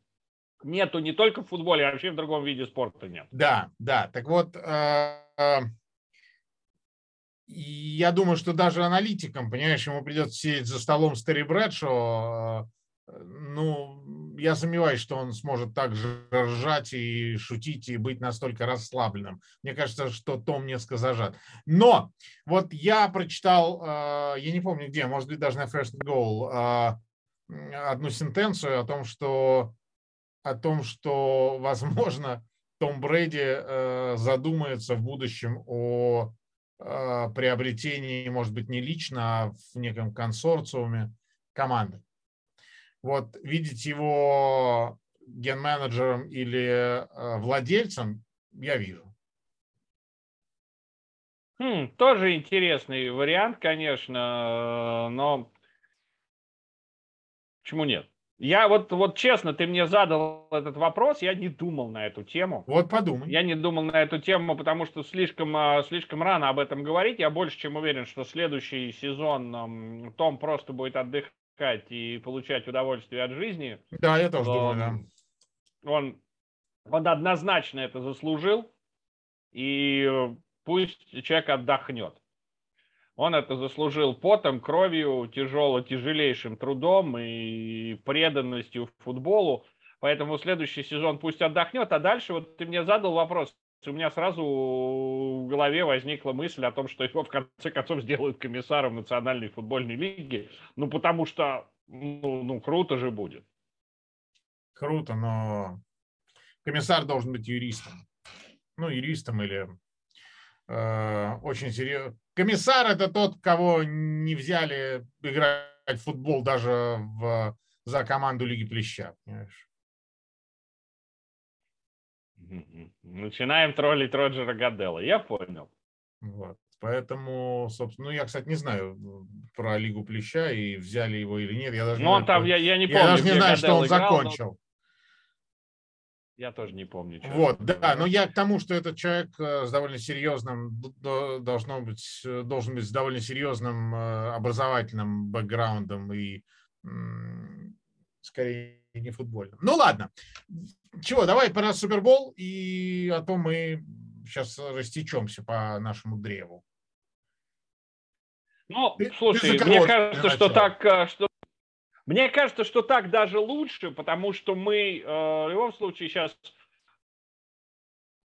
нету не только в футболе, а вообще в другом виде спорта нет. Да, да. Так вот, э, э, я думаю, что даже аналитикам, понимаешь, ему придется сидеть за столом с Терри Брэдшо, ну, я сомневаюсь, что он сможет так же ржать и шутить и быть настолько расслабленным. Мне кажется, что Том несколько зажат. Но вот я прочитал, э, я не помню где, может быть, даже на First Goal, э, одну сентенцию о том, что, о том, что возможно, том Брэди э, задумается в будущем о приобретении, может быть, не лично, а в неком консорциуме команды вот видеть его ген-менеджером или э, владельцем, я вижу. Хм, тоже интересный вариант, конечно, но почему нет? Я вот, вот честно, ты мне задал этот вопрос, я не думал на эту тему. Вот подумай. Я не думал на эту тему, потому что слишком, а, слишком рано об этом говорить. Я больше чем уверен, что следующий сезон Том просто будет отдыхать отдыхать и получать удовольствие от жизни. Да, я тоже думаю, да. Он, он однозначно это заслужил, и пусть человек отдохнет. Он это заслужил потом, кровью, тяжело, тяжелейшим трудом и преданностью футболу. Поэтому следующий сезон пусть отдохнет, а дальше вот ты мне задал вопрос, у меня сразу в голове возникла мысль о том, что его в конце концов сделают комиссаром Национальной футбольной лиги. Ну, потому что, ну, ну круто же будет. Круто, но комиссар должен быть юристом. Ну, юристом или э, очень серьезно. Комиссар это тот, кого не взяли играть в футбол даже в, за команду Лиги Плеща, понимаешь? Начинаем троллить Роджера Гадела. Я понял. Вот. Поэтому, собственно, ну я, кстати, не знаю про Лигу Плеща и взяли его или нет. Я даже ну, он там, я, я не помню. Я даже не знаю, что он играл, закончил. Но... Я тоже не помню. Вот, да, но я к тому, что этот человек э, с довольно серьезным, должно быть, э, должен быть с довольно серьезным э, образовательным бэкграундом и скорее не футбольным. Ну ладно, чего, давай про Супербол, и а то мы сейчас растечемся по нашему древу. Ну, ты, слушай, ты мне кажется, что так, э, что мне кажется, что так даже лучше, потому что мы э, в любом случае сейчас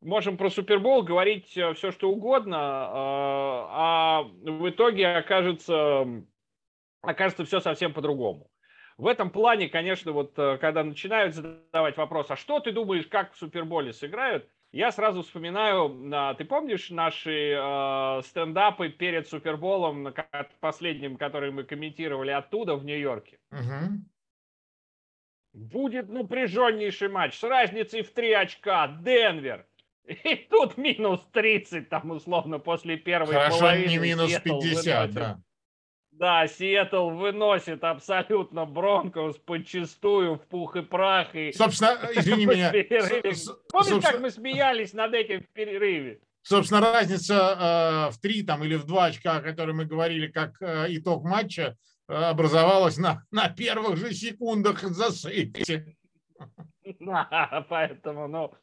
можем про Супербол говорить все, что угодно, а в итоге окажется, окажется все совсем по-другому. В этом плане, конечно, вот когда начинают задавать вопрос, а что ты думаешь, как в Суперболе сыграют, я сразу вспоминаю, а, ты помнишь наши э, стендапы перед Суперболом, последним, который мы комментировали оттуда, в Нью-Йорке? Угу. Будет напряженнейший матч с разницей в три очка. Денвер. И тут минус 30, там, условно, после первой Хорошо, половины. не минус 50, да. Да, Сиэтл выносит абсолютно Бронкос подчистую в пух и прах. И... Собственно, извини меня. Помнишь, как мы смеялись над этим в перерыве? Собственно, разница э, в три там, или в два очка, о которой мы говорили, как э, итог матча, э, образовалась на, на первых же секундах за сейфти. Поэтому, ну,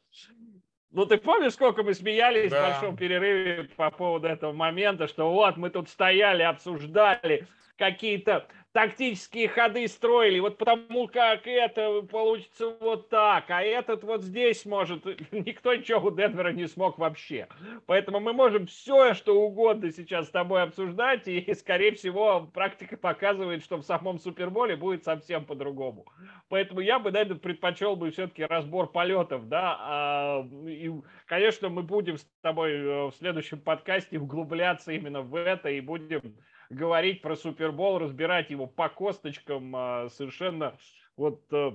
ну, ты помнишь, сколько мы смеялись да. в большом перерыве по поводу этого момента, что вот мы тут стояли, обсуждали какие-то тактические ходы строили, вот потому как это получится вот так, а этот вот здесь может. Никто ничего у Денвера не смог вообще. Поэтому мы можем все, что угодно сейчас с тобой обсуждать, и, скорее всего, практика показывает, что в самом Суперболе будет совсем по-другому. Поэтому я бы, наверное, предпочел бы все-таки разбор полетов, да, а, и, конечно, мы будем с тобой э, в следующем подкасте углубляться именно в это и будем говорить про Супербол, разбирать его по косточкам, а, совершенно вот э,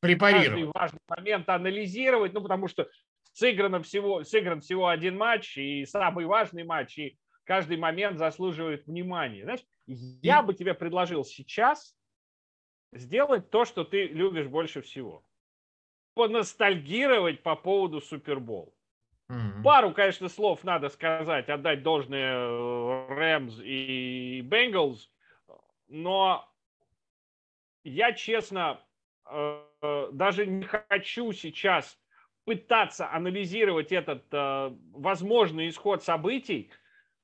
препарировать. важный момент анализировать, ну, потому что сыграно всего, сыгран всего один матч, и самый важный матч, и каждый момент заслуживает внимания. Знаешь, я бы тебе предложил сейчас сделать то, что ты любишь больше всего. Поностальгировать по поводу Супербол. Mm-hmm. Пару, конечно, слов надо сказать, отдать должное Рэмс и Бенгалс, но я, честно, э, даже не хочу сейчас пытаться анализировать этот э, возможный исход событий,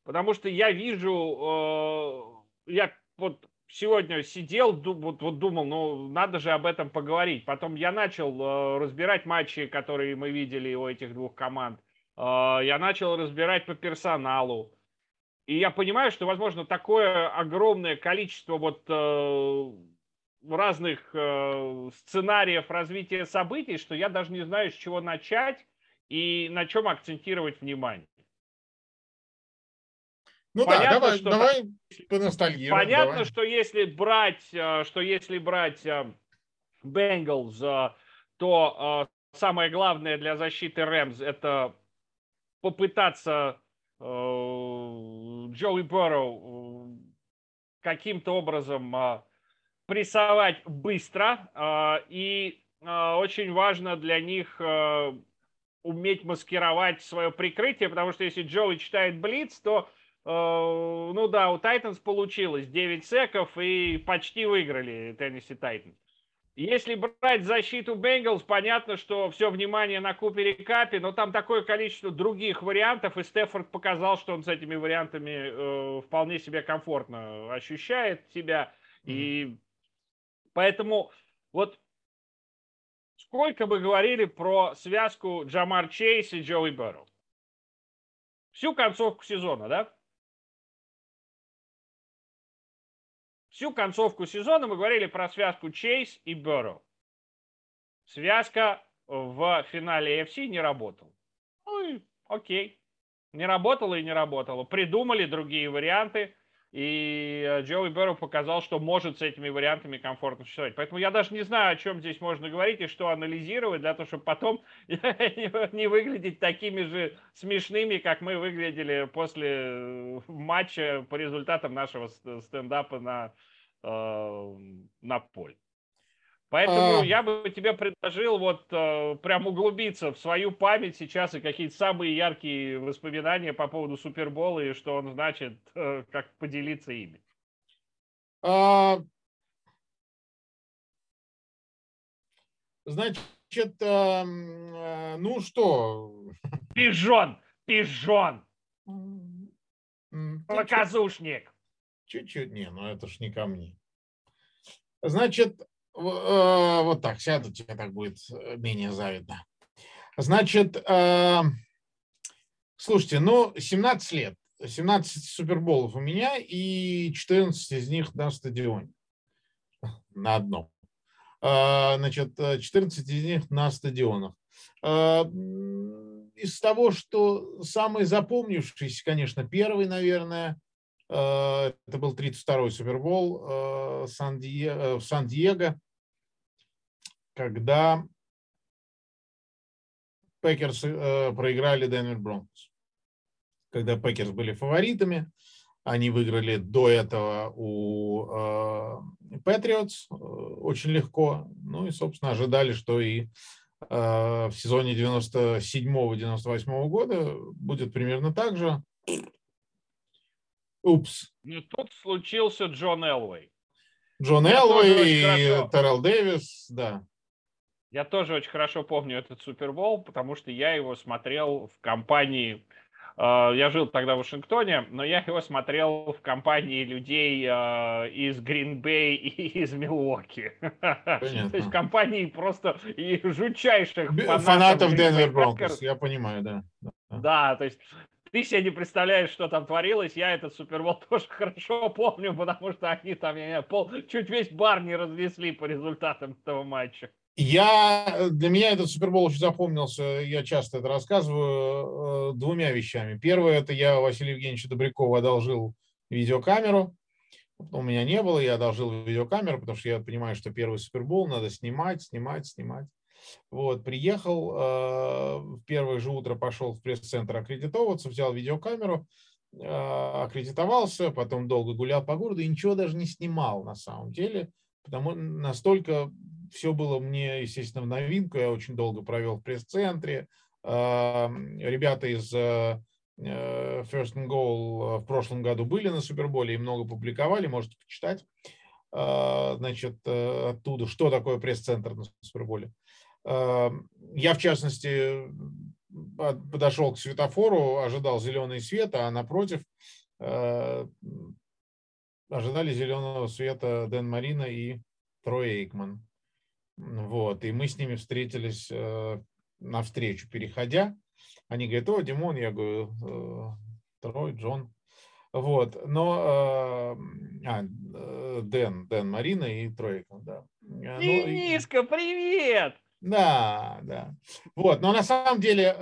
потому что я вижу, э, я вот сегодня сидел, вот, вот думал, ну, надо же об этом поговорить. Потом я начал разбирать матчи, которые мы видели у этих двух команд. А, я начал разбирать по персоналу. И я понимаю, что, возможно, такое огромное количество вот э, разных э, сценариев развития событий, что я даже не знаю, с чего начать и на чем акцентировать внимание. Ну понятно, да, давай, что, давай поностальгируем. Понятно, давай. что если брать, э, что если брать Бенгалс, то самое главное для защиты Рэмс это попытаться э, Джоуи Борроу э, каким-то образом э, прессовать быстро. И очень важно для них уметь маскировать свое прикрытие, потому что если Джоуи читает Блиц, то ну да, у Тайтанс получилось 9 секов и почти выиграли Теннесси Тайтанс. Если брать защиту Бенгалс, понятно, что все внимание на Купере Капе, но там такое количество других вариантов, и Стефорд показал, что он с этими вариантами э, вполне себе комфортно ощущает себя. Mm-hmm. И поэтому вот сколько бы говорили про связку Джамар Чейз и Джоуи Берроу. Всю концовку сезона, да? Всю концовку сезона мы говорили про связку Чейз и Берроу. Связка в финале AFC не работала. Ну окей. Не работала и не работала. Придумали другие варианты. И э, Джоуи Берроу показал, что может с этими вариантами комфортно существовать. Поэтому я даже не знаю, о чем здесь можно говорить и что анализировать, для того, чтобы потом не выглядеть такими же смешными, как мы выглядели после э, матча по результатам нашего стендапа на, э, на поле. Поэтому а... я бы тебе предложил вот э, прям углубиться в свою память сейчас и какие-то самые яркие воспоминания по поводу Супербола и что он значит, э, как поделиться ими. А... Значит, э, э, ну что? Пижон, пижон. Показушник. Чуть-чуть, не, ну это ж не ко мне. Значит, вот так сяду, тебе так будет э, менее завидно. Значит, э, слушайте, ну, 17 лет. 17 суперболов у меня и 14 из них на стадионе. На одном. Э, значит, 14 из них на стадионах. Э, из того, что самый запомнившийся, конечно, первый, наверное, это был 32-й Супербол в Сан-Диего, когда Пекерс э, проиграли Денвер Бронкос. Когда Пекерс были фаворитами, они выиграли до этого у Патриотс э, очень легко. Ну и, собственно, ожидали, что и э, в сезоне 97-98 года будет примерно так же. Упс. Ну, тут случился Джон Элвей. Джон Элвей и Террел Дэвис, да. Я тоже очень хорошо помню этот Супербол, потому что я его смотрел в компании... Э, я жил тогда в Вашингтоне, но я его смотрел в компании людей э, из Гринбей и из Милуоки. То есть компании просто и жутчайших фанатов, фанатов Денвер Бронкос, я понимаю, да. Да, то есть ты себе не представляешь, что там творилось. Я этот Супербол тоже хорошо помню, потому что они там, я пол, чуть весь бар не разнесли по результатам этого матча. Я, для меня этот Супербол очень запомнился, я часто это рассказываю, э, двумя вещами. Первое, это я Василию Евгеньевичу Добрякову одолжил видеокамеру. У меня не было, я одолжил видеокамеру, потому что я понимаю, что первый Супербол надо снимать, снимать, снимать. Вот, приехал, э, в первое же утро пошел в пресс-центр аккредитовываться, взял видеокамеру, э, аккредитовался, потом долго гулял по городу и ничего даже не снимал на самом деле, потому настолько все было мне, естественно, в новинку. Я очень долго провел в пресс-центре. Ребята из э, э, First and Goal в прошлом году были на Суперболе и много публиковали, можете почитать. А, значит, э, оттуда, что такое пресс-центр на Суперболе. Я, в частности, подошел к светофору, ожидал зеленый свет, а напротив ожидали зеленого света Дэн Марина и Трой Эйкман. Вот, и мы с ними встретились э, навстречу, переходя. Они говорят, о, Димон, я говорю, э, Трой, Джон. Вот, но, э, а, Дэн, Дэн Марина и Тройка, да. Дениска, ну, привет! Да, да. Вот, но на самом деле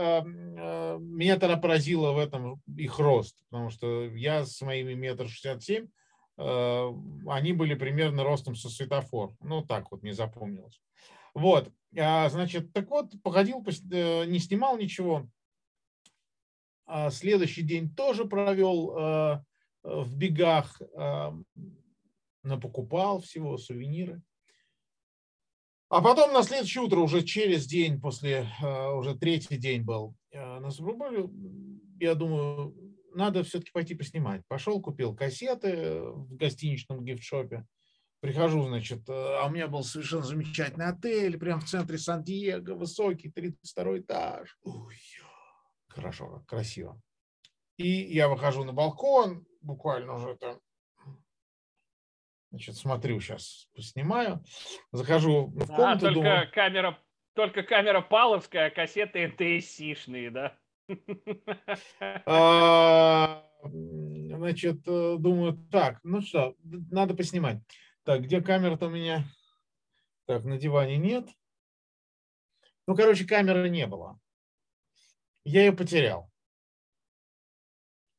меня тогда поразило в этом их рост, потому что я с моими метр шестьдесят семь, они были примерно ростом со светофор. Ну, так вот, не запомнилось. Вот, а, значит, так вот, походил, э, не снимал ничего. А следующий день тоже провел э, в бегах, напокупал всего сувениры. А потом на следующее утро, уже через день, после, э, уже третий день был на Суперболе, я думаю, надо все-таки пойти поснимать. Пошел, купил кассеты в гостиничном гифтшопе. Прихожу, значит, э, а у меня был совершенно замечательный отель, прямо в центре Сан-Диего, высокий, 32 этаж. Ой, хорошо, красиво. И я выхожу на балкон, буквально уже там, значит, смотрю сейчас, поснимаю, захожу в комнату. А, только думаю, камера, только камера паловская, а кассеты НТС-шные, да? А, значит, э, думаю, так, ну что, надо поснимать. Так, где камера-то у меня? Так, на диване нет. Ну, короче, камеры не было. Я ее потерял.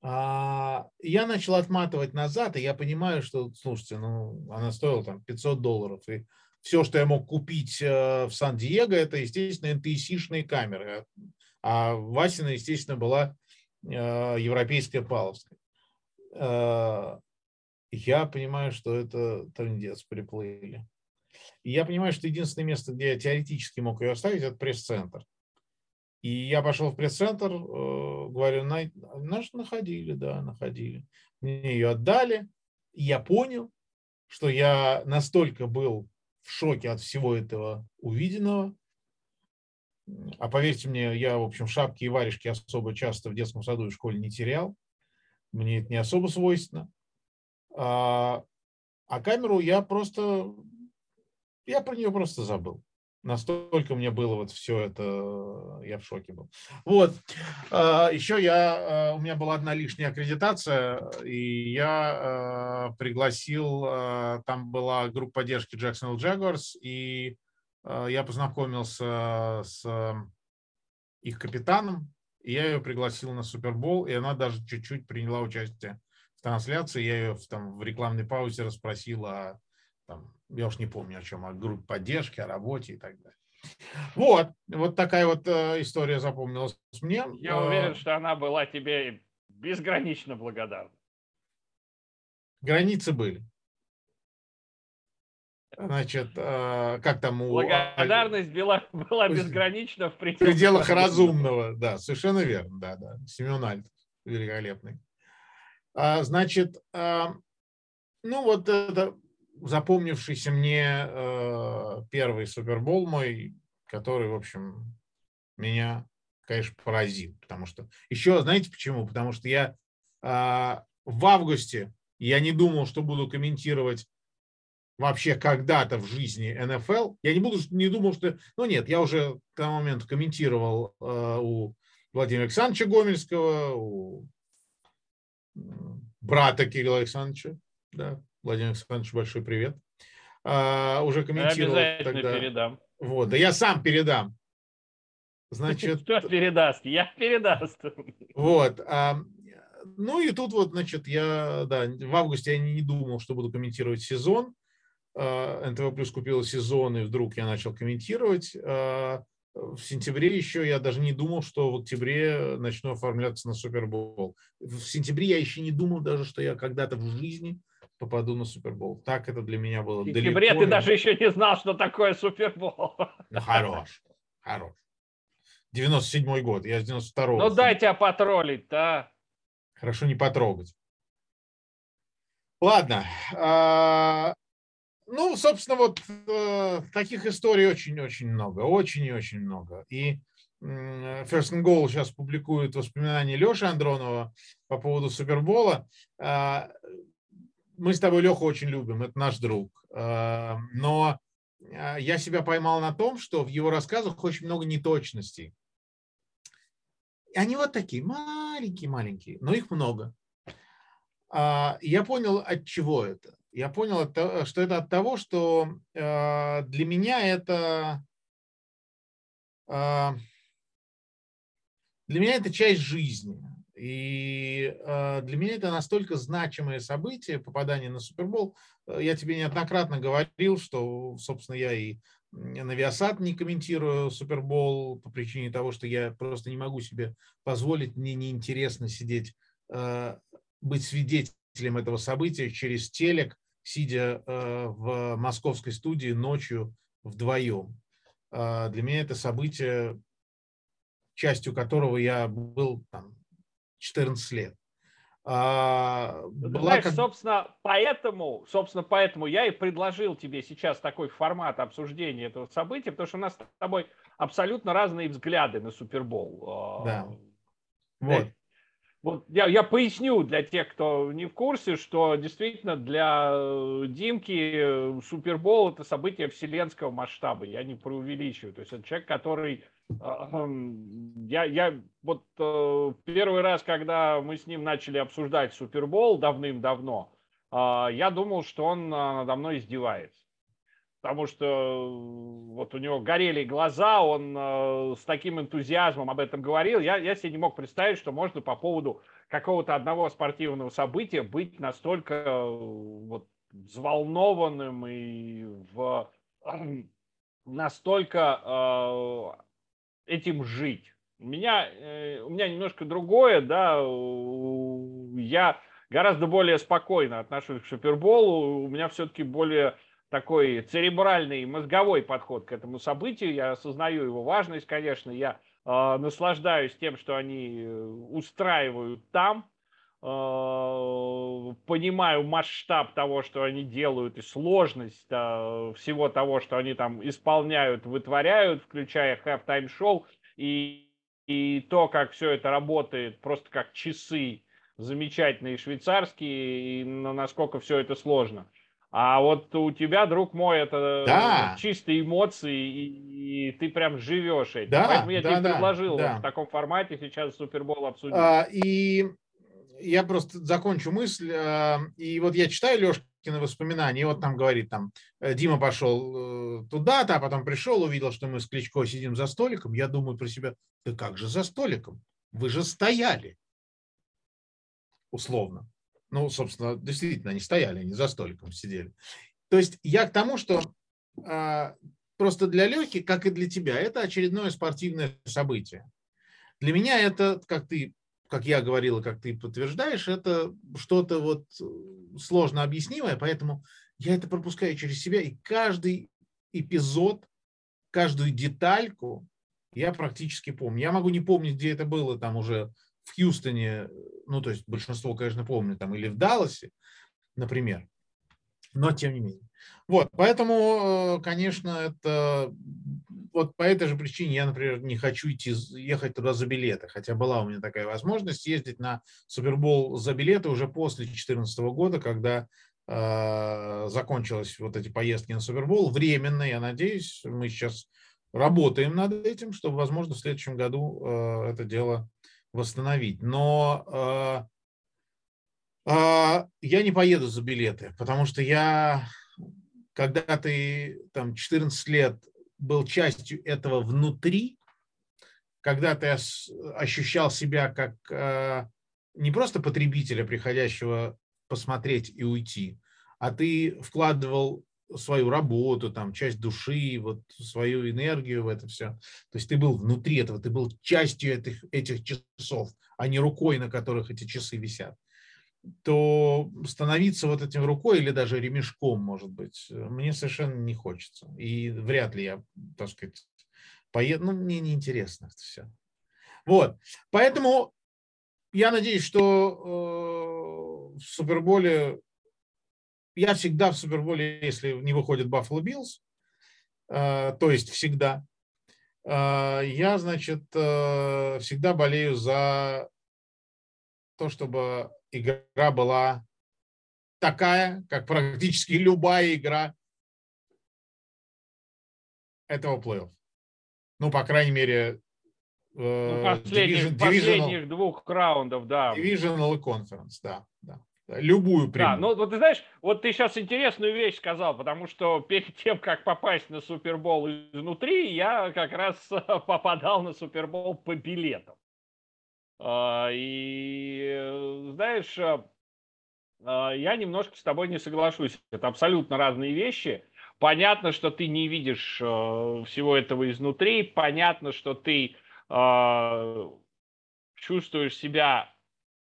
А, я начал отматывать назад, и я понимаю, что, слушайте, ну, она стоила там 500 долларов, и все, что я мог купить э, в Сан-Диего, это, естественно, NTSC-шные камеры. А Васина, естественно, была э, европейская паловская. Я понимаю, что это трендец, приплыли. И я понимаю, что единственное место, где я теоретически мог ее оставить, это пресс-центр. И я пошел в пресс-центр, э, говорю, на, наш находили, да, находили. Мне ее отдали, и я понял, что я настолько был в шоке от всего этого увиденного. А поверьте мне, я, в общем, шапки и варежки особо часто в детском саду и школе не терял. Мне это не особо свойственно. А, а камеру я просто, я про нее просто забыл. Настолько мне было вот все это, я в шоке был. Вот. А, Еще я, а, у меня была одна лишняя аккредитация, и я а, пригласил, там была группа поддержки Jacksonville Jaguars, и я познакомился с их капитаном, и я ее пригласил на Супербол, и она даже чуть-чуть приняла участие в трансляции. Я ее там, в рекламной паузе расспросил о там, я уж не помню о чем, о группе поддержки, о работе и так далее. Вот, вот такая вот э, история запомнилась мне. Я э, уверен, что она была тебе безгранично благодарна. Границы были. Значит, э, как там у... Благодарность была, была безгранична в пределах, в пределах разумного. Да, совершенно верно. Да, да. Семен Альтов, великолепный. А, значит, а, ну вот это запомнившийся мне э, первый Супербол мой, который, в общем, меня, конечно, поразил. Потому что еще, знаете почему? Потому что я в августе я не думал, что буду комментировать вообще когда-то в жизни НФЛ. Я не буду, не думал, что... Ну нет, я уже к тому моменту комментировал у Владимира Александровича Гомельского, у брата Кирилла Александровича, да, Владимир Александрович, большой привет. А, уже комментировал я тогда. передам. Вот, да я сам передам. Значит, Кто передаст? Я передаст. Вот. А, ну и тут вот, значит, я, да, в августе я не думал, что буду комментировать сезон. А, НТВ Плюс купил сезон, и вдруг я начал комментировать. А, в сентябре еще я даже не думал, что в октябре начну оформляться на Супербол. В сентябре я еще не думал даже, что я когда-то в жизни попаду на Супербол. Так это для меня было В сентябре ты даже еще не знал, что такое Супербол. Ну, хорош, хорош. 97 год, я с 92-го. Ну, дай тебя потроллить-то. А. Хорошо не потрогать. Ладно. А, ну, собственно, вот э, таких историй очень-очень много. Очень и очень много. И First and Goal сейчас публикует воспоминания Леши Андронова по поводу Супербола. А, мы с тобой Леху очень любим, это наш друг. Э, но э, я себя поймал на том, что в его рассказах очень много неточностей. Они вот такие, маленькие-маленькие, но их много. А, я понял, от чего это. Я понял, что это от того, что э, для меня это для меня это часть жизни. И э, для меня это настолько значимое событие, попадание на Супербол. Э, я тебе неоднократно говорил, что, собственно, я и на Viasat не комментирую Супербол по причине того, что я просто не могу себе позволить, мне неинтересно сидеть, э, быть свидетелем этого события через телек, сидя в московской студии ночью вдвоем. Для меня это событие, частью которого я был там, 14 лет. А, была знаешь, как... собственно, поэтому, собственно, поэтому я и предложил тебе сейчас такой формат обсуждения этого события, потому что у нас с тобой абсолютно разные взгляды на Супербол. А, да. Вот. Вот я, я поясню для тех, кто не в курсе, что действительно для э, Димки э, Супербол это событие вселенского масштаба. Я не преувеличиваю. То есть это человек, который я, я вот э, первый раз, когда мы с ним начали обсуждать Супербол давным-давно, э, я думал, что он э, надо мной издевается. Потому что э, вот у него горели глаза, он э, с таким энтузиазмом об этом говорил. Я, я себе не мог представить, что можно по поводу какого-то одного спортивного события быть настолько э, вот, взволнованным и в настолько э, этим жить. У меня, э, у меня немножко другое, да, я гораздо более спокойно отношусь к Суперболу, у меня все-таки более такой церебральный, мозговой подход к этому событию, я осознаю его важность, конечно, я э, наслаждаюсь тем, что они э, устраивают там, э, понимаю масштаб того, что они делают, и сложность э, всего того, что они там исполняют, вытворяют, включая halftime шоу. И, и то, как все это работает, просто как часы замечательные швейцарские, и насколько все это сложно. А вот у тебя, друг мой, это да. чистые эмоции, и, и ты прям живешь этим. Да, Поэтому я да, тебе да, предложил да. Вот в таком формате сейчас Супербол обсудить. А, и я просто закончу мысль. А, и вот я читаю Лешкины воспоминания, и вот там говорит, там, э, Дима пошел э, туда-то, а потом пришел, увидел, что мы с Кличко сидим за столиком. Я думаю про себя, да как же за столиком? Вы же стояли. Условно. Ну, собственно, действительно, они стояли, они за столиком сидели. То есть я к тому, что а, просто для Лехи, как и для тебя, это очередное спортивное событие. Для меня это, как ты, как я говорил, как ты подтверждаешь, это что-то вот сложно объяснимое, поэтому я это пропускаю через себя, и каждый эпизод, каждую детальку я практически помню. Я могу не помнить, где это было там уже в Хьюстоне, ну, то есть большинство, конечно, помню, там, или в Далласе, например, но тем не менее. Вот, поэтому, э, конечно, это вот по этой же причине я, например, не хочу идти ехать туда за билеты, хотя была у меня такая возможность ездить на Супербол за билеты уже после 2014 года, когда э, закончились вот эти поездки на Супербол. Временно, я надеюсь, мы сейчас работаем над этим, чтобы, возможно, в следующем году э, это дело восстановить. Но э, э, я не поеду за билеты, потому что я, когда ты там 14 лет был частью этого внутри, когда ты ощущал себя как э, не просто потребителя, приходящего посмотреть и уйти, а ты вкладывал свою работу, там, часть души, вот свою энергию в это все. То есть ты был внутри этого, ты был частью этих, этих часов, а не рукой, на которых эти часы висят то становиться вот этим рукой или даже ремешком, может быть, мне совершенно не хочется. И вряд ли я, так сказать, поеду. Ну, мне неинтересно это все. Вот. Поэтому я надеюсь, что э, в Суперболе я всегда в Суперболе, если не выходит Баффало Биллс, э, то есть всегда, э, я, значит, э, всегда болею за то, чтобы игра была такая, как практически любая игра этого плей-офф. Ну, по крайней мере, ну, последних, division, последних двух раундов, да. Divisional и Conference, да. Любую прямую. Да, ну вот ты знаешь, вот ты сейчас интересную вещь сказал, потому что перед тем, как попасть на Супербол изнутри, я как раз попадал на Супербол по билетам. А, и знаешь, а, я немножко с тобой не соглашусь. Это абсолютно разные вещи. Понятно, что ты не видишь а, всего этого изнутри. Понятно, что ты чувствуешь себя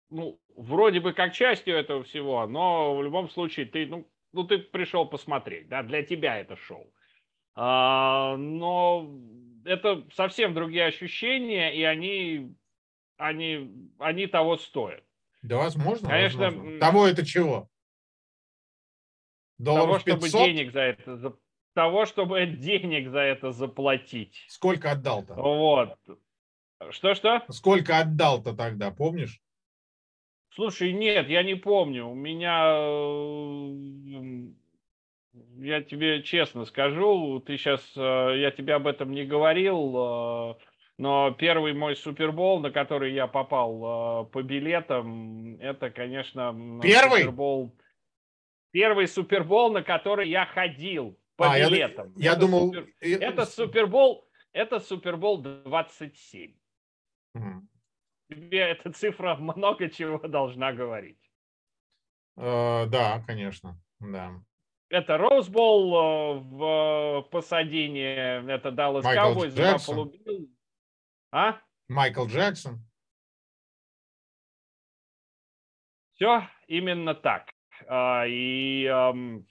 ну, вроде бы как частью этого всего, но в любом случае ты, ну, ну ты пришел посмотреть, да, для тебя это шоу. А, но это совсем другие ощущения, и они, они, они того стоят. Да, возможно. Конечно. Возможно. Того это чего? Долларов того, 500? чтобы денег за это того, чтобы денег за это заплатить. Сколько отдал-то? Вот. Что-что? Сколько отдал-то тогда, помнишь? Слушай, нет, я не помню. У меня, я тебе честно скажу, ты сейчас, э, я тебе об этом не говорил, э, но первый мой Супербол, на который я попал э, по билетам, это, конечно, первый? Супербол. Первый Супербол, на который я ходил по а, билетам. Я, я это думал... Супер... Это Супербол, это Супербол 27. Угу тебе эта цифра много чего должна говорить. Uh, да, конечно, да. Это Роузбол uh, в Пасадине, это Даллас Cowboys, Баффало А? Майкл Джексон. Все именно так. Uh, и, um,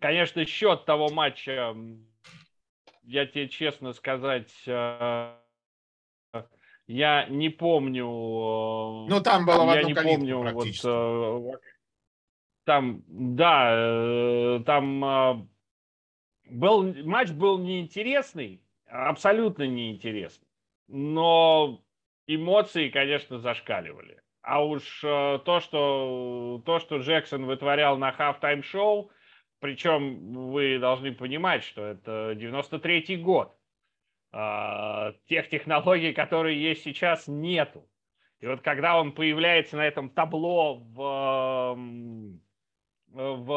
конечно, счет того матча, я тебе честно сказать, я не помню. Э, ну, там было я не помню, вот, э, там, да, э, там был, матч был неинтересный, абсолютно неинтересный, но эмоции, конечно, зашкаливали. А уж то, что, то, что Джексон вытворял на halftime шоу причем вы должны понимать, что это 93-й год. А, тех технологий, которые есть сейчас, нету. И вот когда он появляется на этом табло в... в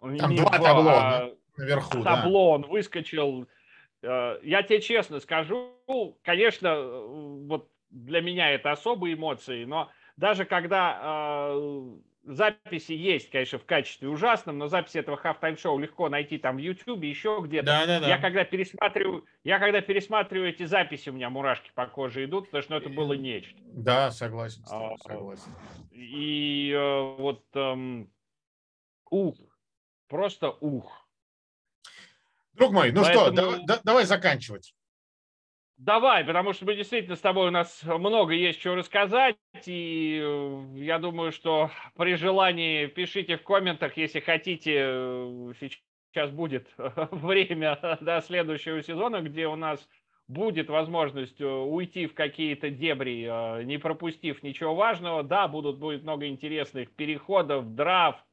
Там два в, табло а, наверху. Табло, да. он выскочил. Э, я тебе честно скажу, конечно, вот для меня это особые эмоции, но даже когда э, записи есть, конечно, в качестве ужасном, но записи этого halftime шоу легко найти там в YouTube, еще где-то. Да, да, да. Я когда пересматриваю, я когда пересматриваю эти записи, у меня мурашки по коже идут, потому что ну, это было нечто. Да, согласен, а, согласен. И э, вот эм, ух, просто ух. Друг мой, ну Поэтому... что, давай, да, давай заканчивать. Давай, потому что мы действительно с тобой, у нас много есть чего рассказать, и э, я думаю, что при желании пишите в комментах, если хотите, э, сейчас будет время до следующего сезона, где у нас будет возможность э, уйти в какие-то дебри, не пропустив ничего важного. Да, будут, будет много интересных переходов, драфт,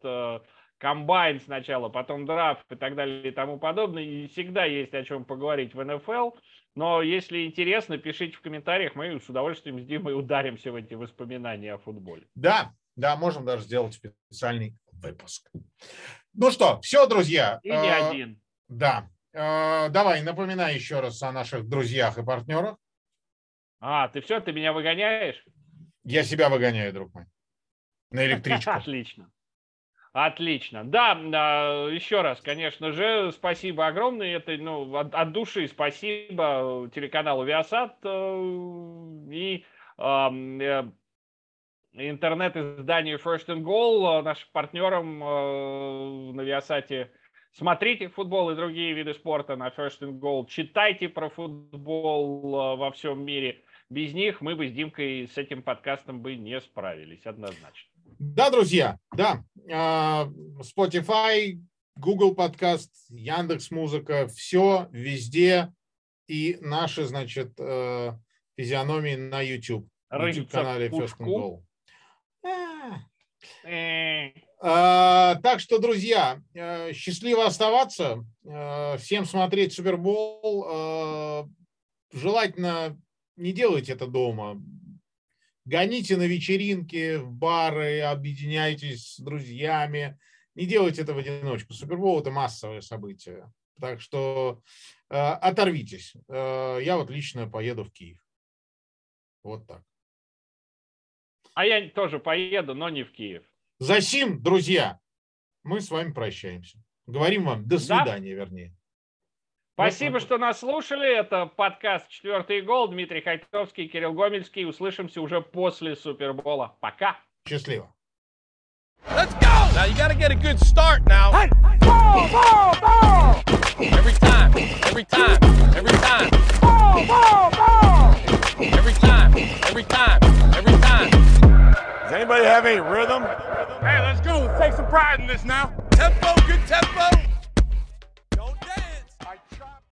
комбайн сначала, потом драфт и так далее и тому подобное. И всегда есть о чем поговорить в НФЛ. Но если интересно, пишите в комментариях, мы с удовольствием с Димой ударимся в эти воспоминания о футболе. Да, да, можем даже сделать специальный выпуск. Ну что, все, друзья. И не э, один. Да. Э, давай, напоминай еще раз о наших друзьях и партнерах. А, ты все, ты меня выгоняешь? Я себя выгоняю, друг мой. На электричку. Отлично. Отлично. Да, еще раз, конечно же, спасибо огромное. Это ну, от, от души спасибо телеканалу Viasat э, и э, интернет-изданию First and Goal, нашим партнерам э, на Viasat. Смотрите футбол и другие виды спорта на First and Goal. Читайте про футбол во всем мире. Без них мы бы с Димкой с этим подкастом бы не справились, однозначно. Да, друзья, да. А, Spotify, Google подкаст, Яндекс Музыка, все везде. И наши, значит, э, физиономии на YouTube. YouTube-канале First and Goal. Э. А, так что, друзья, э, счастливо оставаться. Всем смотреть Супербол. Желательно не делайте это дома гоните на вечеринки, в бары, объединяйтесь с друзьями. Не делайте это в одиночку. Супербол – это массовое событие. Так что э, оторвитесь. Э, я вот лично поеду в Киев. Вот так. А я тоже поеду, но не в Киев. За сим, друзья, мы с вами прощаемся. Говорим вам до свидания, да? вернее. Спасибо, что нас слушали. Это подкаст «Четвертый гол». Дмитрий Хайтовский, Кирилл Гомельский. Услышимся уже после Супербола. Пока. Счастливо. Let's go! Now you got to get a good start now. Hey, ball, ball, ball! Every time, every time, every time. Ball, ball, ball! Every time, every time, every time. Does anybody have any rhythm? Hey, let's go. Let's take some pride in this now. Tempo, good tempo.